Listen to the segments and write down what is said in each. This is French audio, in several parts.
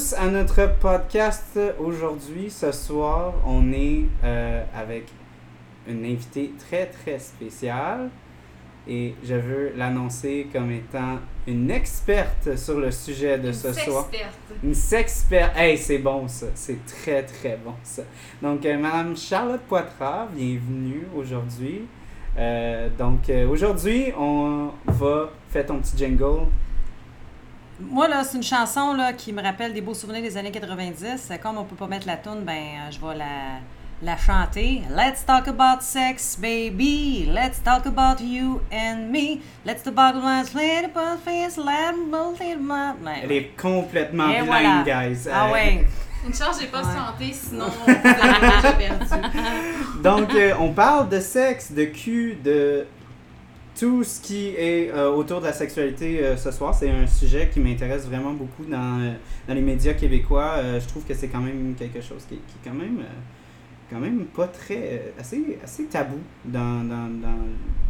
Tous à notre podcast aujourd'hui. Ce soir, on est euh, avec une invitée très très spéciale et je veux l'annoncer comme étant une experte sur le sujet de Une ce soir. Une sexperte. Hey, c'est bon ça. C'est très très bon ça. Donc, euh, Madame Charlotte Poitras, bienvenue aujourd'hui. Euh, donc, aujourd'hui, on va faire ton petit jingle. Moi, là, c'est une chanson là, qui me rappelle des beaux souvenirs des années 90. Comme on peut pas mettre la tune, ben, euh, je vais la, la chanter. Let's talk about sex, baby. Let's talk about you and me. Let's talk about my little face, little my... Elle est complètement Et blind, voilà. guys. Ah Euh, ouais. Une chance, j'ai pas Ouais. santé, sinon déjà perdu. Donc, euh, on parle de sexe, de cul, de tout ce qui est euh, autour de la sexualité euh, ce soir. C'est un sujet qui m'intéresse vraiment beaucoup dans, euh, dans les médias québécois. Je trouve que c'est quand même quelque chose qui, qui est quand même, quand même pas très. assez, assez tabou dans, dans, dans,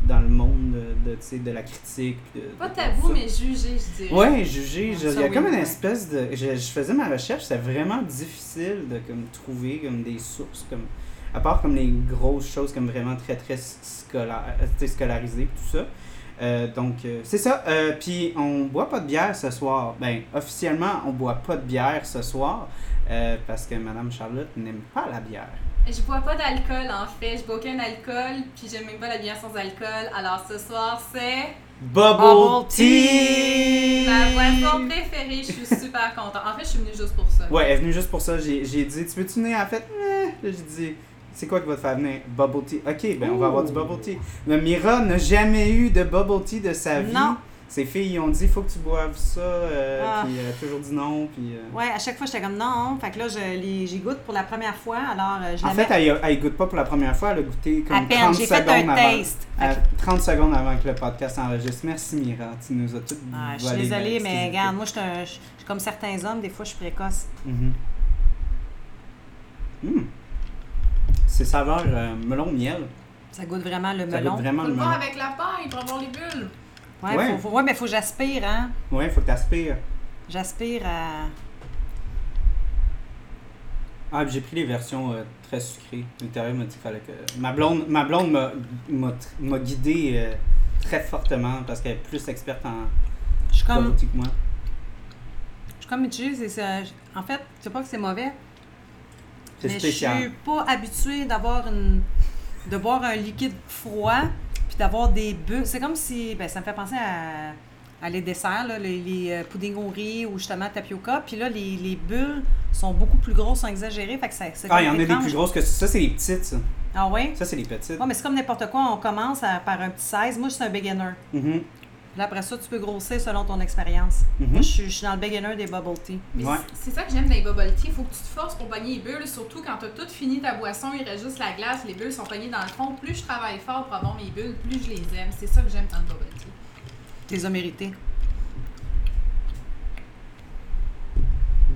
dans le monde de, de, de la critique. de- Pas tabou, mais jugé, je dirais. Ouais, je- Ça, Il y a oui, comme une espèce de. Je, je faisais ma recherche, c'était vraiment difficile de comme, trouver comme, des sources. Comme, à part comme les grosses choses comme vraiment très très scolaires, euh, scolarisées et tout ça. Euh, donc, euh, c'est ça. Euh, Puis, on boit pas de bière ce soir. Ben, officiellement, on boit pas de bière ce soir euh, parce que Madame Charlotte n'aime pas la bière. Je bois pas d'alcool, en fait. Je bois aucun alcool, puis j'aime même pas la bière sans alcool. Alors ce soir, c'est Bubble, Bubble tea! ma boisson préférée. Je suis super contente. En fait, je suis venue juste pour ça. Ouais, elle est venue juste pour ça. J'ai j'ai dit, tu veux-tu venir? A fait, eh. J'ai dit, c'est quoi qui va te faire venir? Bubble tea. Ok, ben on va avoir du bubble tea. Mais Mira n'a jamais eu de bubble tea de sa vie. Non. Ses filles ils ont dit, faut que tu boives ça. euh, Ah. Puis elle a toujours dit non. Puis, euh, Ouais, à chaque fois, j'étais comme non. Fait que là, j'y goûte pour la première fois. Alors, euh, je En fait, elle, elle goûte pas pour la première fois. Elle a goûté comme à peine. 30 J'ai secondes fait un avant. taste. Fait à- que- 30 secondes avant que le podcast enregistre. Merci Mira, tu nous as toutes Ah, je suis désolée, mais regarde, moi, je suis comme certains hommes, des fois, je suis précoce. Hmm. C'est saveur euh, melon-miel. Ça goûte vraiment le Ça melon. goûte vraiment Faut le melon. avec la paille pour avoir les bulles. Ouais, Ouais. Faut, faut- ouais, mais faut que j'aspire, hein. Ouais, faut que tu aspires. J'aspire à. Ah, puis j'ai pris les versions euh, très sucrées. L'intérieur m'a dit qu'il fallait que. Ma blonde, ma blonde m'a, m'a, m'a guidé euh, très fortement parce qu'elle est plus experte en Je suis comme, bubble tea que moi. je suis comme mitigée. c'est ça. En fait, c'est pas que c'est mauvais, C'est mais je spécial. suis pas habituée d'avoir une. de boire un liquide froid puis d'avoir des bulles. C'est comme si. Ben, ça me fait penser à. à les desserts, là, les, les euh, puddings au riz ou justement tapioca. Puis là, les, les bulles sont beaucoup plus grosses, sont exagérées. Fait que ça, Ah, il y en a des plus grosses que ça. Ça, c'est les petites, ça. Ah ouais? Ça, c'est les petites. Mais c'est comme n'importe quoi. On commence à- par un petit 16. Moi, je suis un beginner. Mhm. Puis là, après ça, tu peux grossir selon ton expérience. Mhm. Moi, je suis, je suis dans le beginner des bubble tea. Ouais. c'est ça que j'aime dans les bubble tea. Faut que tu te forces pour pogner les bulles, surtout quand t'as tout fini ta boisson, il reste juste la glace, les bulles sont pognées dans le fond. Plus je travaille fort pour avoir mes bulles, plus je les aime. C'est ça que j'aime dans le bubble tea. Tu les as mérités.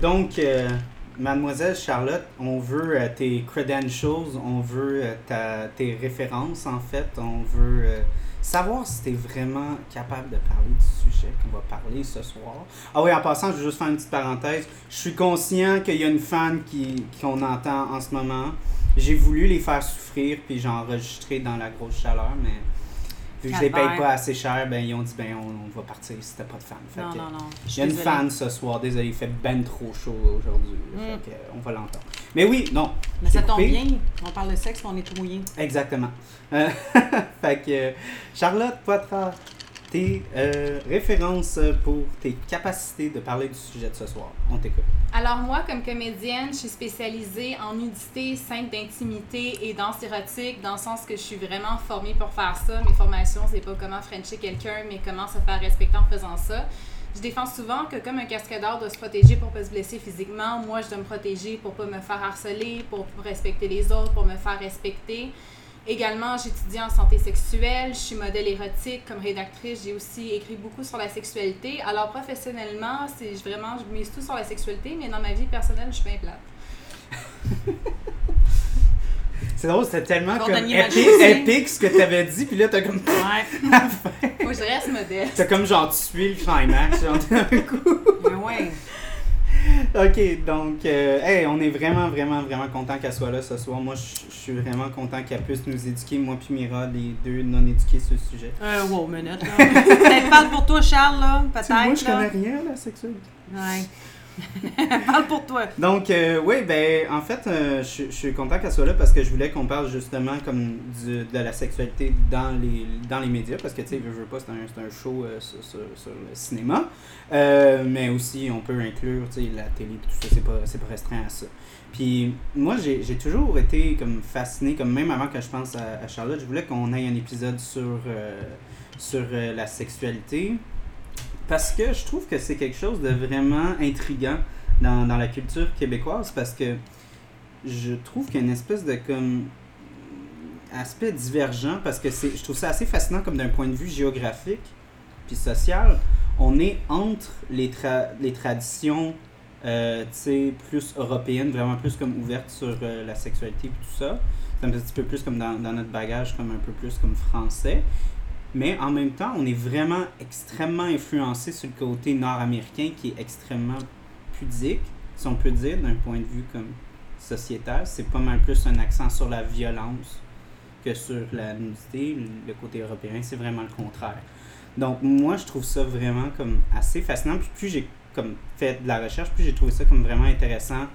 Donc, euh, Mademoiselle Charlotte, on veut euh, tes credentials, on veut euh, ta- tes références en fait, on veut euh, savoir si tu es vraiment capable de parler du sujet qu'on va parler ce soir. Ah oui, en passant, je veux juste faire une petite parenthèse. Je suis conscient qu'il y a une fan qui qu'on entend en ce moment. J'ai voulu les faire souffrir puis j'ai enregistré dans la grosse chaleur, mais vu que je les paye pas assez cher, ben ils ont dit ben on, on va partir si t'as pas de fan. Fait Non, que- non, non. Il y a une désolée. fan ce soir, désolé, il fait ben trop chaud aujourd'hui. Mm. Fait que, on va l'entendre. Mais oui, non. Mais ça tombe bien. On parle de sexe, on est tout mouillé. Exactement. Euh, fait que euh, Charlotte Poitras, tes euh, références pour tes capacités de parler du sujet de ce soir. On t'écoute. Alors moi, comme comédienne, je suis spécialisée en nudité, scène d'intimité et danse érotique, dans le sens que je suis vraiment formée pour faire ça. Mes formations, c'est pas comment frencher quelqu'un, mais comment se faire respecter en faisant ça. Je défends souvent que comme un cascadeur doit se protéger pour pas se blesser physiquement, moi je dois me protéger pour pas me faire harceler, pour respecter les autres, pour me faire respecter. Également, j'étudie en santé sexuelle, je suis modèle érotique comme rédactrice, j'ai aussi écrit beaucoup sur la sexualité. Alors professionnellement, c'est vraiment je mise tout sur la sexualité, mais dans ma vie personnelle, je suis bien plate. C'est drôle, c'était tellement comme épique, ce que t'avais dit, puis là, t'as comme. Ouais. Moi, je reste modeste. T'as comme genre tué le climax, genre d'un coup. Ben ouais. Ok, donc, euh, hey, on est vraiment, vraiment, vraiment content qu'elle soit là ce soir. Moi, je suis vraiment content qu'elle puisse nous éduquer, moi puis Mira, les deux non éduqués sur le sujet. Euh, wow, minute, là. Peut-être parle pour toi, Charles, là. Peut-être, moi, je connais rien à la sexualité. Ouais. parle pour toi. Donc, euh, oui, ben, en fait, euh, je je suis content qu'elle soit là parce que je voulais qu'on parle justement comme de la sexualité dans les, dans les médias parce que, tu sais, veux, veux pas, c'est un, un show euh, sur, le cinéma. Mais aussi, on peut inclure, tu sais, la télé tout ça, c'est pas, pas restreint à ça. Puis, moi, j'ai toujours été comme fasciné, comme même avant que je pense à, Charlotte, je voulais qu'on ait un épisode sur, sur la sexualité. Parce que je trouve que c'est quelque chose de vraiment intriguant dans, dans la culture québécoise parce que je trouve qu'il y a une espèce de comme aspect divergent parce que c'est je trouve ça assez fascinant comme d'un point de vue géographique puis social on est entre les, tra- les traditions euh, plus européennes vraiment plus comme ouvertes sur euh, la sexualité et tout ça. C'est un petit peu plus comme dans, dans notre bagage comme un peu plus comme français mais en même temps, on est vraiment extrêmement influencé sur le côté nord-américain qui est extrêmement pudique, si on peut dire, d'un point de vue comme sociétal. C'est pas mal plus un accent sur la violence que sur la nudité. Le côté européen, c'est vraiment le contraire. Donc moi, je trouve ça vraiment comme assez fascinant. Puis plus j'ai comme fait de la recherche, plus j'ai trouvé ça comme vraiment intéressant.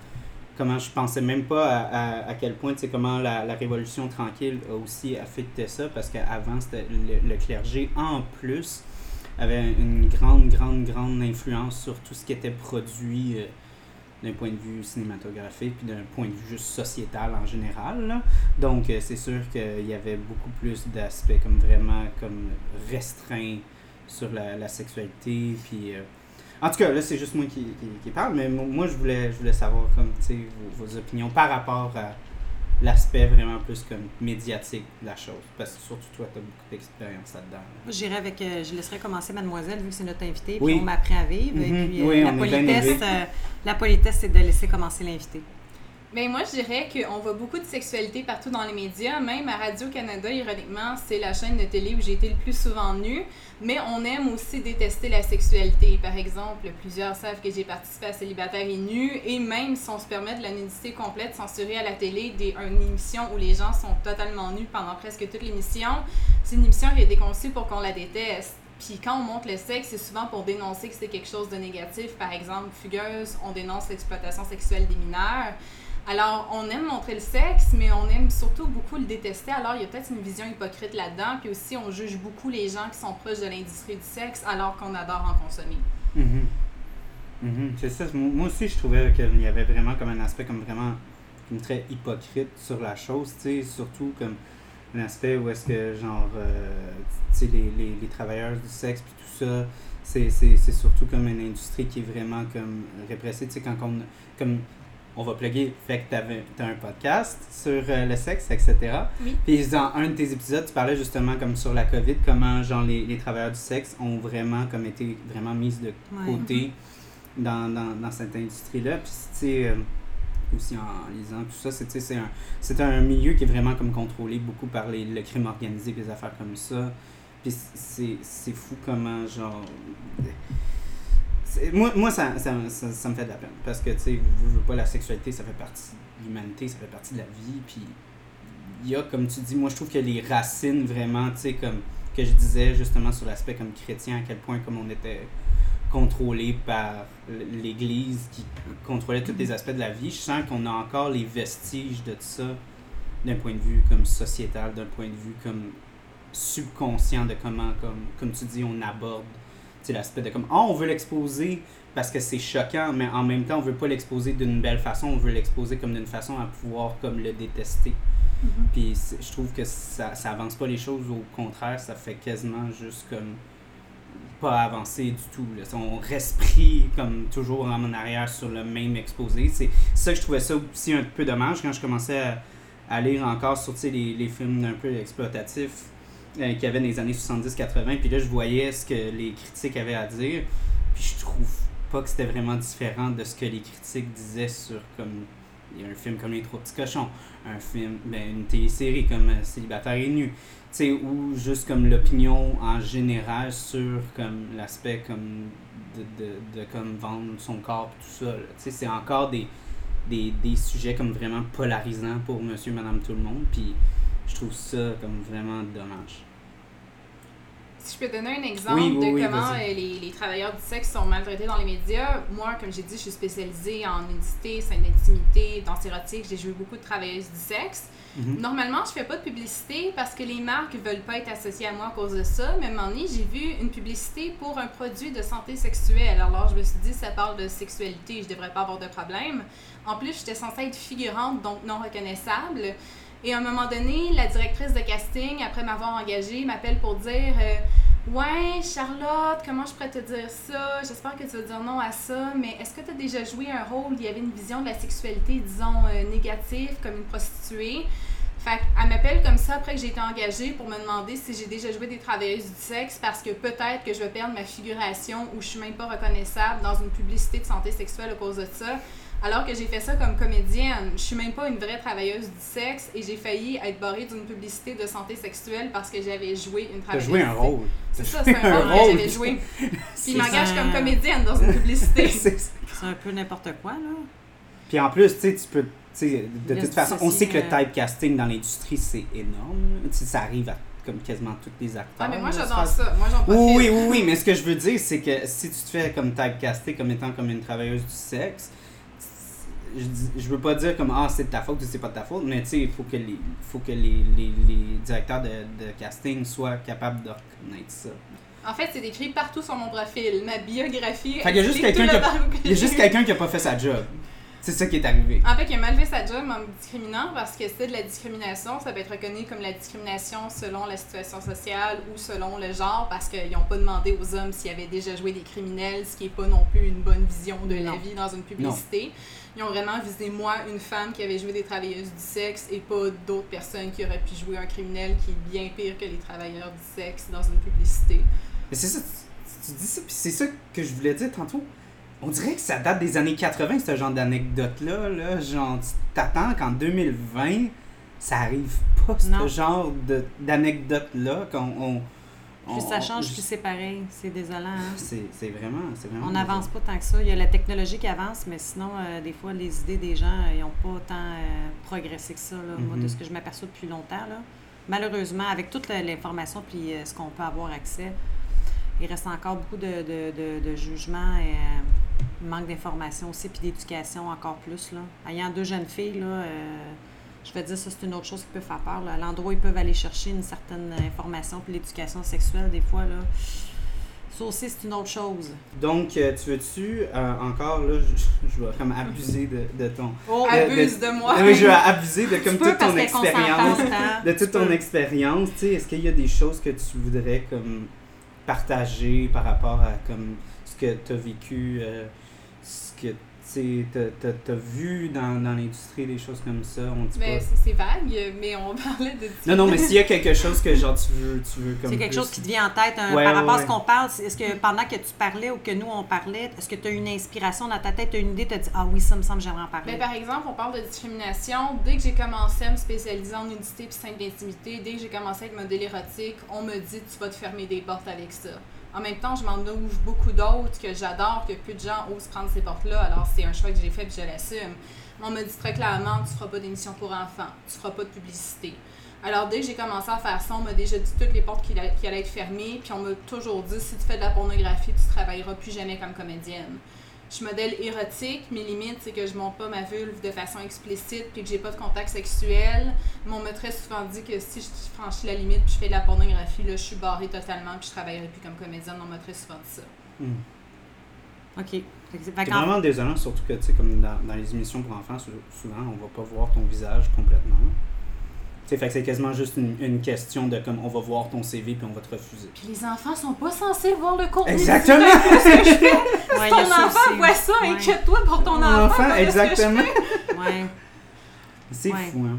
Comment je pensais même pas à, quel point, tu sais, comment la, Révolution tranquille a aussi affecté ça, parce qu'avant, le, le clergé, en plus, avait une grande, grande, grande influence sur tout ce qui était produit euh, d'un point de vue cinématographique, puis d'un point de vue juste sociétal en général. Donc, euh, c'est sûr qu'il y avait beaucoup plus d'aspects comme vraiment comme restreints sur la, sexualité, puis... euh, en tout cas, là, c'est juste moi qui, qui, qui parle, mais mo- moi, je voulais, je voulais savoir comme, vos, vos opinions par rapport à l'aspect vraiment plus comme médiatique de la chose. Parce que surtout toi, tu as beaucoup d'expérience là-dedans. Avec. euh, je laisserais commencer Mademoiselle, vu que c'est notre invité, puis Oui. on m'apprend à vivre. Et puis, euh, Oui, la, politesse, euh, la politesse, c'est de laisser commencer l'invité. Ben moi, je dirais qu'on voit beaucoup de sexualité partout dans les médias. Même à Radio-Canada, ironiquement, c'est la chaîne de télé où j'ai été le plus souvent nue. Mais on aime aussi détester la sexualité. Par exemple, plusieurs savent que j'ai participé à Célibataire et Nu. Et même si on se permet de la nudité complète censurée à la télé, des, une émission où les gens sont totalement nus pendant presque toute l'émission, c'est une émission qui a été conçue pour qu'on la déteste. Puis quand on montre le sexe, c'est souvent pour dénoncer que c'est quelque chose de négatif. Par exemple, Fugueuse, on dénonce l'exploitation sexuelle des mineurs. Alors, on aime montrer le sexe, mais on aime surtout beaucoup le détester. Alors, il y a peut-être une vision hypocrite là-dedans. Puis aussi, on juge beaucoup les gens qui sont proches de l'industrie du sexe, alors qu'on adore en consommer. Mhm. Mhm, C'est ça. Moi aussi, je trouvais qu'il y avait vraiment comme un aspect comme vraiment très hypocrite sur la chose, tu sais, surtout comme un aspect où est-ce que, genre, euh, tu sais, les, les, travailleurs du sexe puis tout ça, c'est surtout comme une industrie qui est vraiment comme répressée, tu sais, quand on, comme, on va plugger, fait que t'avais, t'as un podcast sur euh, le sexe, etc. Oui. Puis dans un de tes épisodes, tu parlais justement comme sur la COVID, comment, genre, les, les travailleurs du sexe ont vraiment comme été vraiment mis de Ouais. côté dans, dans, dans cette industrie-là. Puis, tu sais, euh, aussi en lisant tout ça, c'est, tu un, c'est un milieu qui est vraiment comme contrôlé beaucoup par les, le crime organisé, des affaires comme ça. Puis c'est, c'est fou comment, genre... moi, moi ça, ça, ça, me fait de la peine. Parce que, tu sais, veux, veux pas, la sexualité, ça fait partie de l'humanité, ça fait partie de la vie. Puis il y a, comme tu dis, moi, je trouve que les racines, vraiment, tu sais, comme que je disais justement sur l'aspect comme chrétien, à quel point comme on était contrôlé par l'Église qui contrôlait tous les aspects de la vie, je sens qu'on a encore les vestiges de ça d'un point de vue comme sociétal, d'un point de vue comme subconscient de comment, comme, comme tu dis, on aborde l'aspect de comme, oh, on veut l'exposer parce que c'est choquant, mais en même temps, on veut pas l'exposer d'une belle façon, on veut l'exposer comme d'une façon à pouvoir comme le détester. Puis c'est- je trouve que ça, ça avance pas les choses, au contraire, ça fait quasiment juste comme pas avancer du tout. Là. On reste pris comme toujours en arrière sur le même exposé. C'est c'est ça que je trouvais ça aussi un peu dommage quand je commençais à, à lire encore sur les, les films un peu exploitatifs euh, qu'il y avait dans les années 70-80. Puis là, je voyais ce que les critiques avaient à dire. Puis je trouve pas que c'était vraiment différent de ce que les critiques disaient sur comme un film comme Les Trois Petits Cochons, un film, ben, une télésérie comme euh, Célibataire et Nu, ou juste comme l'opinion en général sur comme l'aspect comme de, de, de comme vendre son corps tout ça. c'est encore des, des, des sujets comme vraiment polarisants pour monsieur, madame, tout le monde. Puis je trouve ça comme vraiment dommage. Si je peux donner un exemple Oui, oui, de oui, comment euh, les, les travailleurs du sexe sont maltraités dans les médias, moi, comme j'ai dit, je suis spécialisée en nudité, scène d'intimité, danse érotique, j'ai joué beaucoup de travailleuses du sexe. Mhm. Normalement, je fais pas de publicité parce que les marques veulent pas être associées à moi à cause de ça. Mais à un moment donné, j'ai vu une publicité pour un produit de santé sexuelle. Alors, je me suis dit, ça parle de sexualité, je devrais pas avoir de problème. En plus, j'étais censée être figurante, donc non reconnaissable. Et à un moment donné, la directrice de casting, après m'avoir engagée, m'appelle pour dire euh, Ouais, Charlotte, comment je pourrais te dire ça? J'espère que tu vas dire non à ça, mais est-ce que tu as déjà joué un rôle? Où il y avait une vision de la sexualité, disons, euh, négative, comme une prostituée fait qu'elle m'appelle comme ça après que j'ai été engagée pour me demander si j'ai déjà joué des travailleuses du sexe parce que peut-être que je vais perdre ma figuration ou je suis même pas reconnaissable dans une publicité de santé sexuelle à cause de ça. Alors que j'ai fait ça comme comédienne. Je suis même pas une vraie travailleuse du sexe et j'ai failli être barrée d'une publicité de santé sexuelle parce que j'avais joué une T'as travailleuse joué un du sexe. rôle. C'est ça, T'as c'est joué un rôle que j'avais C'est- joué. Puis m'engage comme comédienne dans une publicité. c'est- un peu n'importe quoi, là. Puis en plus, tu sais, tu peux. tu sais, de toute façon, on sait que le euh, typecasting dans l'industrie, c'est énorme. Ça arrive à comme quasiment tous les acteurs. Ah, mais moi j'adore ça. Moi j'en profite. Oui, oui, oui, mais ce que je veux dire, c'est que si tu te fais comme typecaster comme étant comme une travailleuse du sexe, je, je veux pas dire comme ah c'est de ta faute ou c'est pas de ta faute, mais tu sais, il faut que les faut que les, les, les directeurs de, de casting soient capables de reconnaître ça. En fait, c'est écrit partout sur mon profil. Ma biographie. Fait qu'il y a juste explique quelqu'un tout qui le a- parcours que Il y a juste quelqu'un qui a pas fait sa job. C'est ça qui est arrivé. En fait, il a mal fait sa job en me discriminant parce que c'est de la discrimination. Ça peut être reconnu comme la discrimination selon la situation sociale ou selon le genre parce qu'ils n'ont pas demandé aux hommes s'ils avaient déjà joué des criminels, ce qui n'est pas non plus une bonne vision de la vie dans une publicité. Ils ont vraiment visé moi, une femme qui avait joué des travailleuses du sexe et pas d'autres personnes qui auraient pu jouer un criminel qui est bien pire que les travailleurs du sexe dans une publicité. Mais c'est ça, tu, tu dis ça, puis c'est ça que je voulais dire tantôt. On dirait que ça date des années 80, ce genre d'anecdote-là. Là. Genre, tu t'attends qu'en 2020, ça arrive pas, ce Non. genre de- d'anecdote-là. qu'on on, Plus on- ça change, on- plus c'est pareil. C'est désolant, hein? C'est vraiment, c'est vraiment. On n'avance pas tant que ça. Il y a la technologie qui avance, mais sinon, euh, des fois, les idées des gens, euh, ils n'ont pas tant euh, progressé que ça. là. Moi, de Mhm. ce que je m'aperçois depuis longtemps, là. malheureusement, avec toute l'information puis euh, ce qu'on peut avoir accès, il reste encore beaucoup de, de, de, de jugements et euh, manque d'information aussi, puis d'éducation encore plus. Là. Ayant deux jeunes filles, là, euh, je vais dire ça, c'est une autre chose qui peut faire peur. là. L'endroit où ils peuvent aller chercher une certaine information, puis l'éducation sexuelle, des fois, là, ça aussi, c'est une autre chose. Donc, euh, tu veux-tu euh, encore, là, je, je vais comme abuser de, de ton. Oh, de- Abuse de moi. Non, mais je vais abuser de comme tu toute ton expérience. de toute Tu ton peux. expérience, tu sais, est-ce qu'il y a des choses que tu voudrais comme partager par rapport à comme ce que tu as vécu, euh, que tu as, vu dans, dans l'industrie, des choses comme ça, on dit Mais pas. c'est c'est vague, mais on parlait de. Non, non, mais s'il y a quelque chose que genre tu veux, tu veux comme C'est quelque plus- chose qui te vient en tête Ouais, par ouais, rapport à ce qu'on parle. Est-ce que pendant que tu parlais ou que nous on parlait, est-ce que tu as une inspiration dans ta tête, tu as une idée, tu as dit Ah oui, ça me semble, j'aimerais en parler? Mais par exemple, on parle de discrimination. Dès que j'ai commencé à me spécialiser en nudité et scène d'intimité, dès que j'ai commencé avec modèle érotique, on me dit tu vas te fermer des portes avec ça. En même temps, je m'en ouvre beaucoup d'autres que j'adore, que peu de gens osent prendre ces portes-là. Alors, c'est un choix que j'ai fait et je l'assume. On me dit très clairement tu feras pas d'émission pour enfants, tu feras pas de publicité. Alors, dès que j'ai commencé à faire ça, on m'a déjà dit toutes les portes qui, qui allaient être fermées, puis on m'a toujours dit si tu fais de la pornographie, tu travailleras plus jamais comme comédienne. Je suis modèle érotique, mes limites, c'est que je monte pas ma vulve de façon explicite puis que j'ai pas de contact sexuel. Mais on m'a très souvent dit que si je franchis la limite puis je fais de la pornographie, là, je suis barrée totalement puis je travaillerai plus comme comédienne. On m'a très souvent dit ça. Hmm. OK. C'est vraiment désolant, surtout que, tu sais, comme dans, dans les émissions pour enfants, sou- souvent, on va pas voir ton visage complètement. Tu sais, fait que c'est quasiment juste une, une question de comme, on va voir ton CV puis on va te refuser. Puis les enfants sont pas censés voir le contenu. Exactement! Il y Ton enfant voit ça, Ouais. inquiète-toi pour ton enfant. enfant, que exactement. Ouais. C'est Ouais. fou, hein?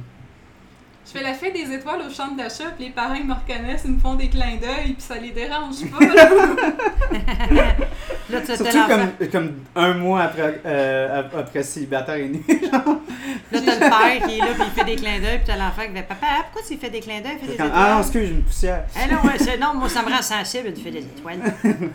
Je fais la fête des étoiles au centre d'achat, puis les parents ils me reconnaissent, ils me font des clins d'œil, puis ça les dérange pas. là. Là, tu as Surtout comme, comme un mois après, euh, après célibataire genre. Là, t'as le père qui est là, puis il fait des clins d'œil, puis t'as l'enfant qui fait Papa, pourquoi tu fais des clins d'œil? Des étoiles? ah non, excuse, j'ai une poussière. Eh non, ouais, c'est- non, moi, ça me rend sensible, tu fais des étoiles.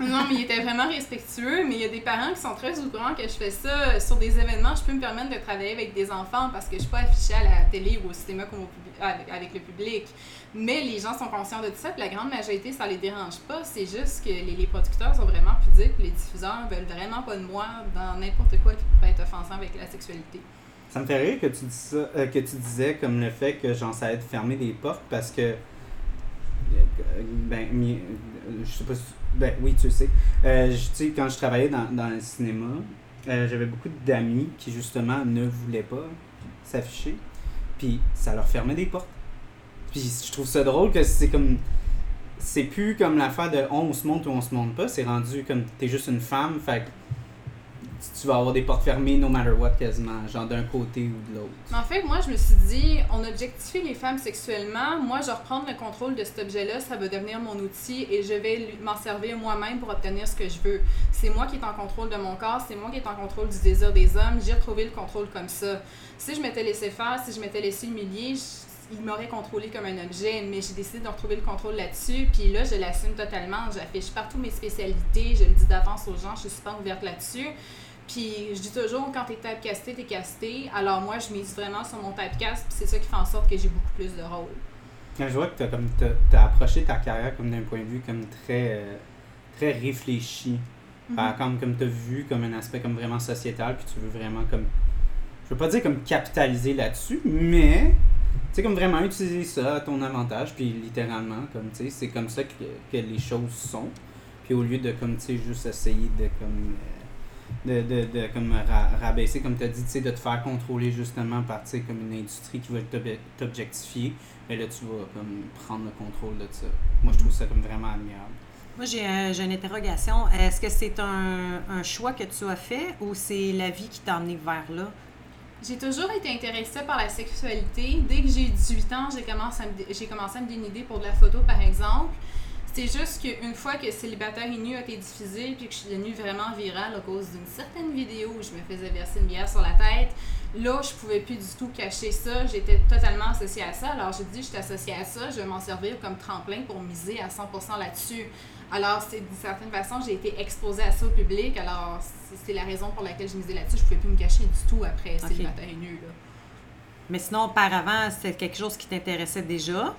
non, mais il était vraiment respectueux, mais il y a des parents qui sont très au que je fais ça sur des événements. Je peux me permettre de travailler avec des enfants parce que je suis pas affichée à la télé ou au cinéma comme au avec, le public. Mais les gens sont conscients de tout ça, puis la grande majorité, ça les dérange pas. C'est juste que les, producteurs sont vraiment pudiques, les diffuseurs veulent vraiment pas de moi dans n'importe quoi qui pourrait être offensant avec la sexualité. Ça me fait rire que tu dis ça, euh, que tu disais comme le fait que j'en savais de fermer des portes parce que euh, ben je sais pas si, ben oui tu sais. Euh, tu sais quand je travaillais dans, dans le cinéma euh, j'avais beaucoup d'amis qui justement ne voulaient pas s'afficher. Puis ça leur fermait des portes. Puis je trouve ça drôle que c'est comme c'est plus comme l'affaire de on se monte ou on se monte pas. C'est rendu comme t'es juste une femme fait tu- vas avoir des portes fermées no matter what quasiment, genre d'un côté ou de l'autre. En fait, moi, je me suis dit, on objectifie les femmes sexuellement. Moi, je vais reprendre le contrôle de cet objet-là. Ça va devenir mon outil et je vais m'en servir moi-même pour obtenir ce que je veux. C'est moi qui est en contrôle de mon corps. C'est moi qui est en contrôle du désir des hommes. J'ai retrouvé le contrôle comme ça. Si je m'étais laissé faire, si je m'étais laissé humilier, je- il m'aurait contrôlé comme un objet, mais j'ai décidé de retrouver le contrôle là-dessus. Puis là, je l'assume totalement. J'affiche partout mes spécialités. Je le dis d'avance aux gens. Je suis super ouverte là-dessus. Puis je dis toujours, quand t'es typecasté, t'es casté. Alors moi, je mise vraiment sur mon typecast, puis c'est ça qui fait en sorte que j'ai beaucoup plus de rôles. Quand je vois que t'as comme t'as, t'as approché ta carrière comme d'un point de vue comme très euh, très réfléchi. Fait comme comme t'as vu comme un aspect comme vraiment sociétal, puis tu veux vraiment comme je veux pas dire comme capitaliser là-dessus, mais tu sais comme vraiment utiliser ça à ton avantage, puis littéralement comme tu sais c'est comme ça que, que les choses sont. Puis au lieu de comme tu sais juste essayer de comme euh, de, de, de comme ra- rabaisser comme tu as dit tu sais de te faire contrôler justement par tu sais comme une industrie qui va t'ob- t'objectifier mais là tu vas comme prendre le contrôle de ça moi je trouve ça comme vraiment admirable Moi, j'ai un- j'ai une interrogation. Est-ce que c'est un, un choix que tu as fait ou c'est la vie qui t'a amené vers là? J'ai toujours été intéressée par la sexualité. Dès que j'ai eu 18 ans, j'ai commencé, à me commencé à me dénider pour de la photo, par exemple. C'est juste qu'une fois que Célibataire et nu a été diffusé, puis que je suis devenue vraiment virale à cause d'une certaine vidéo où je me faisais verser une bière sur la tête, là, je pouvais plus du tout cacher ça. J'étais totalement associée à ça. Alors, j'ai dit, je suis associée à ça, je vais m'en servir comme tremplin pour miser à 100% là-dessus. Alors, c'est d'une certaine façon, j'ai été exposée à ça au public. Alors, c'est la raison pour laquelle je misais là-dessus. Je pouvais plus me cacher du tout après. Célibataire et nu, là. Mais sinon, auparavant, c'était quelque chose qui t'intéressait déjà?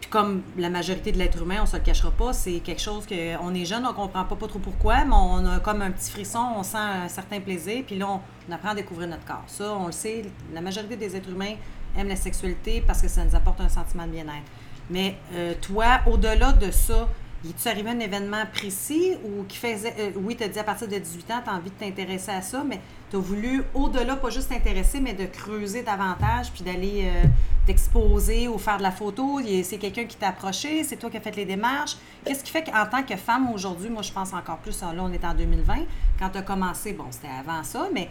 Puis comme la majorité de l'être humain, on se le cachera pas, c'est quelque chose que on est jeune, on comprend pas, trop pourquoi, mais on a comme un petit frisson, on sent un certain plaisir, puis là, on, on apprend à découvrir notre corps. Ça, on le sait, la majorité des êtres humains aiment la sexualité parce que ça nous apporte un sentiment de bien-être. Mais euh, toi, au-delà de ça, il tu arrivé un événement précis ou qui faisait. euh, oui, tu dit à partir de 18 ans, tu as envie de t'intéresser à ça, mais tu as voulu, au-delà, pas juste t'intéresser, mais de creuser davantage, puis d'aller euh, t'exposer ou faire de la photo? C'est quelqu'un qui t'a approché, c'est toi qui as fait les démarches. Qu'est-ce qui fait qu'en tant que femme aujourd'hui, moi je pense encore plus, là on est en 2020, quand tu as commencé, bon, c'était avant ça, mais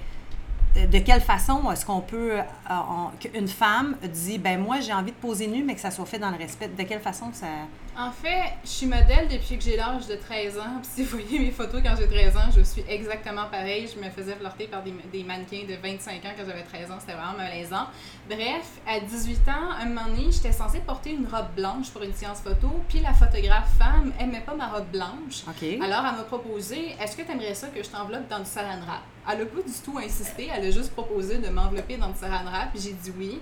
de, de quelle façon est-ce qu'on peut, euh, qu'une femme dit, ben moi j'ai envie de poser nu, mais que ça soit fait dans le respect? De quelle façon ça. En fait, je suis modèle depuis que j'ai l'âge de 13 ans. Puis si vous voyez mes photos quand j'ai 13 ans, je suis exactement pareil. Je me faisais flirter par des, des mannequins de 25 ans quand j'avais 13 ans. C'était vraiment malaisant. Bref, à 18 ans, un moment donné, j'étais censée porter une robe blanche pour une séance photo. Puis la photographe femme aimait pas ma robe blanche. Alors, elle m'a proposé Est-ce que tu aimerais ça que je t'enveloppe dans du saran wrap? Elle a pas du tout insisté, elle a juste proposé de m'envelopper dans du saran wrap, puis j'ai dit oui.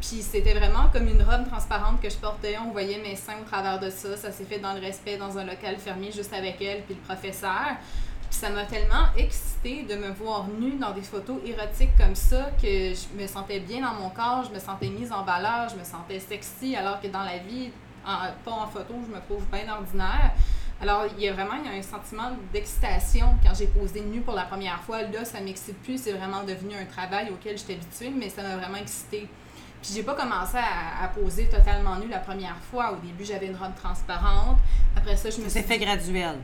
Puis c'était vraiment comme une robe transparente que je portais, on voyait mes seins au travers de ça. Ça s'est fait dans le respect, dans un local fermé, juste avec elle, puis le professeur. Puis ça m'a tellement excitée de me voir nue dans des photos érotiques comme ça que je me sentais bien dans mon corps, je me sentais mise en valeur, je me sentais sexy, alors que dans la vie, pas en photo, je me trouve bien ordinaire. Alors, il y a vraiment y a un sentiment d'excitation quand j'ai posé nue pour la première fois. Là, ça m'excite plus, c'est vraiment devenu un travail auquel j'étais habituée, mais ça m'a vraiment excitée. Puis j'ai pas commencé à, à poser totalement nue la première fois. Au début, j'avais une robe transparente. Après ça, je me suis C'est fait graduel.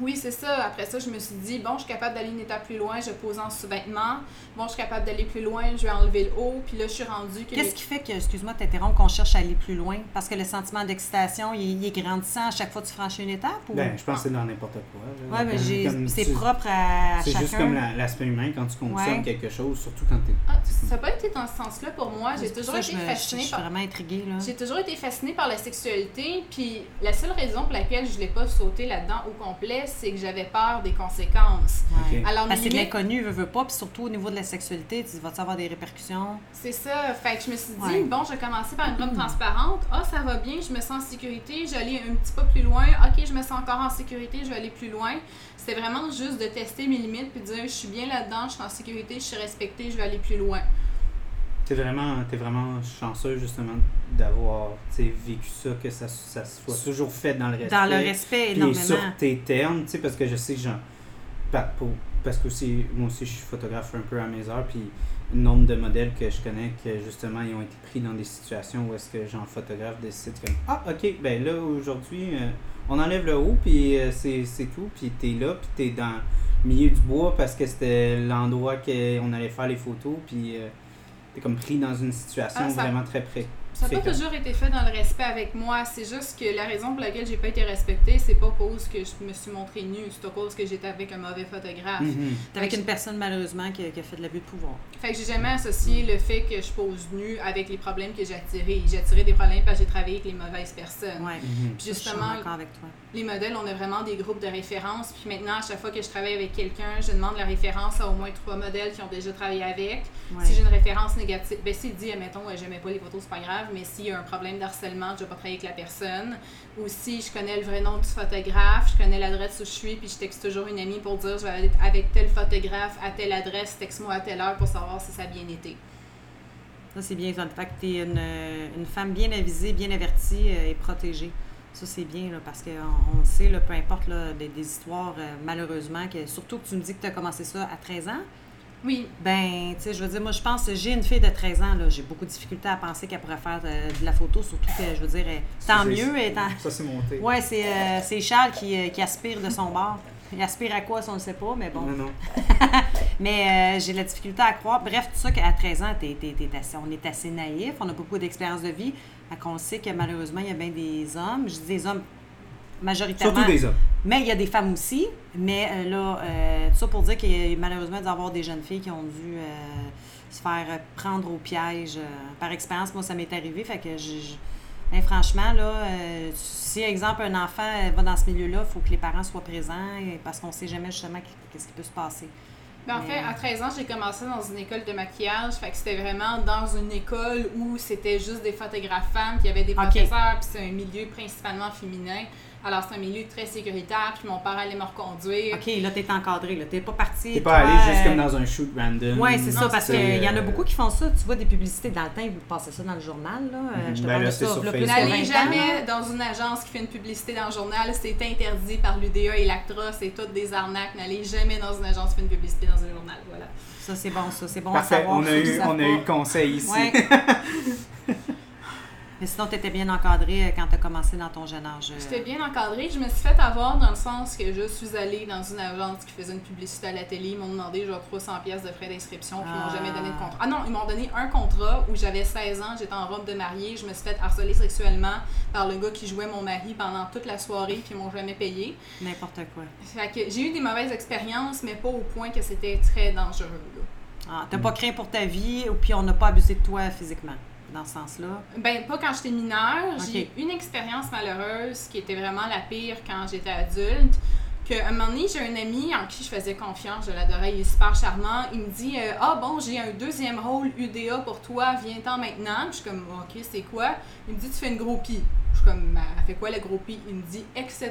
Oui, c'est ça. Après ça, je me suis dit, bon, je suis capable d'aller une étape plus loin, je pose en sous-vêtements. Bon, je suis capable d'aller plus loin, je vais enlever le haut. Puis là, je suis rendue que. Qu'est-ce qui fait que, excuse-moi de t'interrompre, qu'on cherche à aller plus loin? Parce que le sentiment d'excitation, il, il est grandissant à chaque fois que tu franchis une étape? Ou... Ben, je pense que c'est dans n'importe quoi. ouais, mais comme c'est tu- propre à, à C'est juste comme la- l'aspect humain quand tu consommes Ouais. quelque chose, surtout quand tu Ah, ça n'a pas été dans ce sens-là pour moi. J'ai toujours ça été que je me- je- fascinée Je suis par. vraiment intriguée, là. J'ai toujours été fascinée par la sexualité, puis la seule raison pour laquelle je ne l'ai pas sauté là-dedans au complet, c'est que j'avais peur des conséquences. Ouais. Ok. Alors, Parce que c'est l'inconnu, veux, veux pas, puis surtout au niveau de la sexualité, tu vas avoir des répercussions? c'est ça. Fait que je me suis dit, Ouais. bon, je vais commencer par une robe transparente. Ah, ça va bien, je me sens en sécurité, je vais aller un petit peu plus loin. Ok, je me sens encore en sécurité, je vais aller plus loin. C'était vraiment juste de tester mes limites, puis de dire, je suis bien là-dedans, je suis en sécurité, je suis respectée, je vais aller plus loin. T'es vraiment, t'es vraiment chanceux justement d'avoir vécu ça, que ça, ça soit toujours fait dans le respect. Dans le respect, Puis énormément. sur tes termes, tu sais, parce que je sais que j'en. Parce que aussi, moi aussi, je suis photographe un peu à mes heures, puis le nombre de modèles que je connais que justement, ils ont été pris dans des situations où est-ce que genre photographe décide comme Ah, ok, ben là, aujourd'hui, euh, on enlève le haut, puis euh, c'est c'est tout, puis t'es là, puis t'es dans le milieu du bois parce que c'était l'endroit qu'on allait faire les photos, puis euh, t'es comme pris dans une situation Ah, ça- vraiment très près. Ça n'a pas toujours été fait dans le respect avec moi. C'est juste que la raison pour laquelle j'ai pas été respectée, c'est pas cause que je me suis montrée nue, c'est à cause que j'étais avec un mauvais photographe. Mhm. T'es avec une personne, malheureusement, qui, a- qui a fait de l'abus de pouvoir. Fait que j'ai jamais associé le fait que je pose nue avec les problèmes que j'ai attirés. J'ai attiré des problèmes parce que j'ai travaillé avec les mauvaises personnes. Ouais. Puis Ça, je suis justement, d'accord avec toi. Les modèles, on a vraiment des groupes de référence. Puis maintenant, à chaque fois que je travaille avec quelqu'un, je demande la référence à au moins trois modèles qui ont déjà travaillé avec. Ouais. Si j'ai une référence négative, ben s'il dit, admettons, euh, j'aimais pas les photos, c'est pas grave, mais s'il y a un problème d'harcèlement, je vais pas travailler avec la personne. Ou si je connais le vrai nom du photographe, je connais l'adresse où je suis, puis je texte toujours une amie pour dire, je vais aller avec tel photographe à telle adresse, texte-moi à telle heure pour savoir si ça a bien été. Ça, c'est bien. Fait que t'es une, une femme bien avisée, bien avertie euh, et protégée. Ça, c'est bien, là, parce qu'on on le sait, là, peu importe là, des, des histoires, euh, malheureusement, que, surtout que tu me dis que tu as commencé ça à 13 ans. Oui, Ben, tu sais, je veux dire, moi, je pense, j'ai une fille de 13 ans, là, j'ai beaucoup de difficultés à penser qu'elle pourrait faire euh, de la photo, surtout que, je veux dire, elle- tant Ça, mieux. elle Ça, c'est monté. Ouais, c'est euh, c'est Charles qui, euh, qui aspire de son bord. Il aspire à quoi, ça, on ne sait pas, mais bon. Non, non. Mais euh, j'ai de la difficulté à croire. Bref, tout ça qu'à 13 ans, t'es- t'es- t'es assez- on est assez naïf, on a beaucoup d'expérience de vie. Qu'on sait que malheureusement, il y a bien des hommes. Je dis des hommes majoritairement. Surtout des hommes. Mais il y a des femmes aussi. Mais euh, là, euh, tout ça pour dire qu'il y a malheureusement dû avoir des jeunes filles qui ont dû euh, se faire prendre au piège. par expérience, moi, ça m'est arrivé. Fait que je. je- ben, franchement, là, euh, si, exemple, un enfant va dans ce milieu-là, il faut que les parents soient présents parce qu'on ne sait jamais justement qu'est-ce qui peut se passer. Ben, en fait, à 13 ans, j'ai commencé dans une école de maquillage. Fait que c'était vraiment dans une école où c'était juste des photographes femmes, puis il y avait des professeurs, puis c'est un milieu principalement féminin. Alors, c'est un milieu très sécuritaire, puis mon père allait me reconduire. OK, là, t'es encadré, là. T'es pas parti. T'es pas toi, allé juste euh, comme dans un shoot random. Ouais, c'est ça, parce qu'il y en a euh, beaucoup qui font ça. Tu vois des publicités dans le temps, ils vous passez ça dans le journal, là. Euh, Mhm. Je te Ben parle là, de ça, sur là, plus. N'allez 20 ans, là. jamais dans une agence qui fait une publicité dans le journal, c'est interdit par l'UDA et l'ACTRA, c'est toutes des arnaques. N'allez jamais dans une agence qui fait une publicité dans un journal, voilà. Ça, c'est bon, ça. C'est bon Parfait, à savoir. on a, eu, on a eu le conseil ici. Ouais. Mais sinon, t'étais bien encadré euh, quand t'as commencé dans ton jeune âge. euh. J'étais bien encadrée. Je me suis fait avoir dans le sens que je suis allée dans une agence qui faisait une publicité à la télé. Ils m'ont demandé genre 300 pièces de frais d'inscription. Puis ils m'ont Ah. jamais donné de contrat. Ah non, ils m'ont donné un contrat où j'avais 16 ans. J'étais en robe de mariée. Je me suis fait harceler sexuellement par le gars qui jouait mon mari pendant toute la soirée. Puis ils m'ont jamais payé. N'importe quoi. Fait que j'ai eu des mauvaises expériences, mais pas au point que c'était très dangereux. là. Ah, t'as pas craint pour ta vie, ou puis on n'a pas abusé de toi physiquement, dans ce sens-là? Ben, pas quand j'étais mineure. Ok. J'ai eu une expérience malheureuse qui était vraiment la pire quand j'étais adulte. Que, un moment donné, j'ai un ami en qui je faisais confiance, je l'adorais, il est super charmant. Il me dit euh, Ah bon, j'ai un deuxième rôle UDA pour toi, viens-t'en maintenant. Je suis comme Ok, c'est quoi Il me dit Tu fais une groupie. Je suis comme Ben, Elle fait quoi la groupie Il me dit Etc.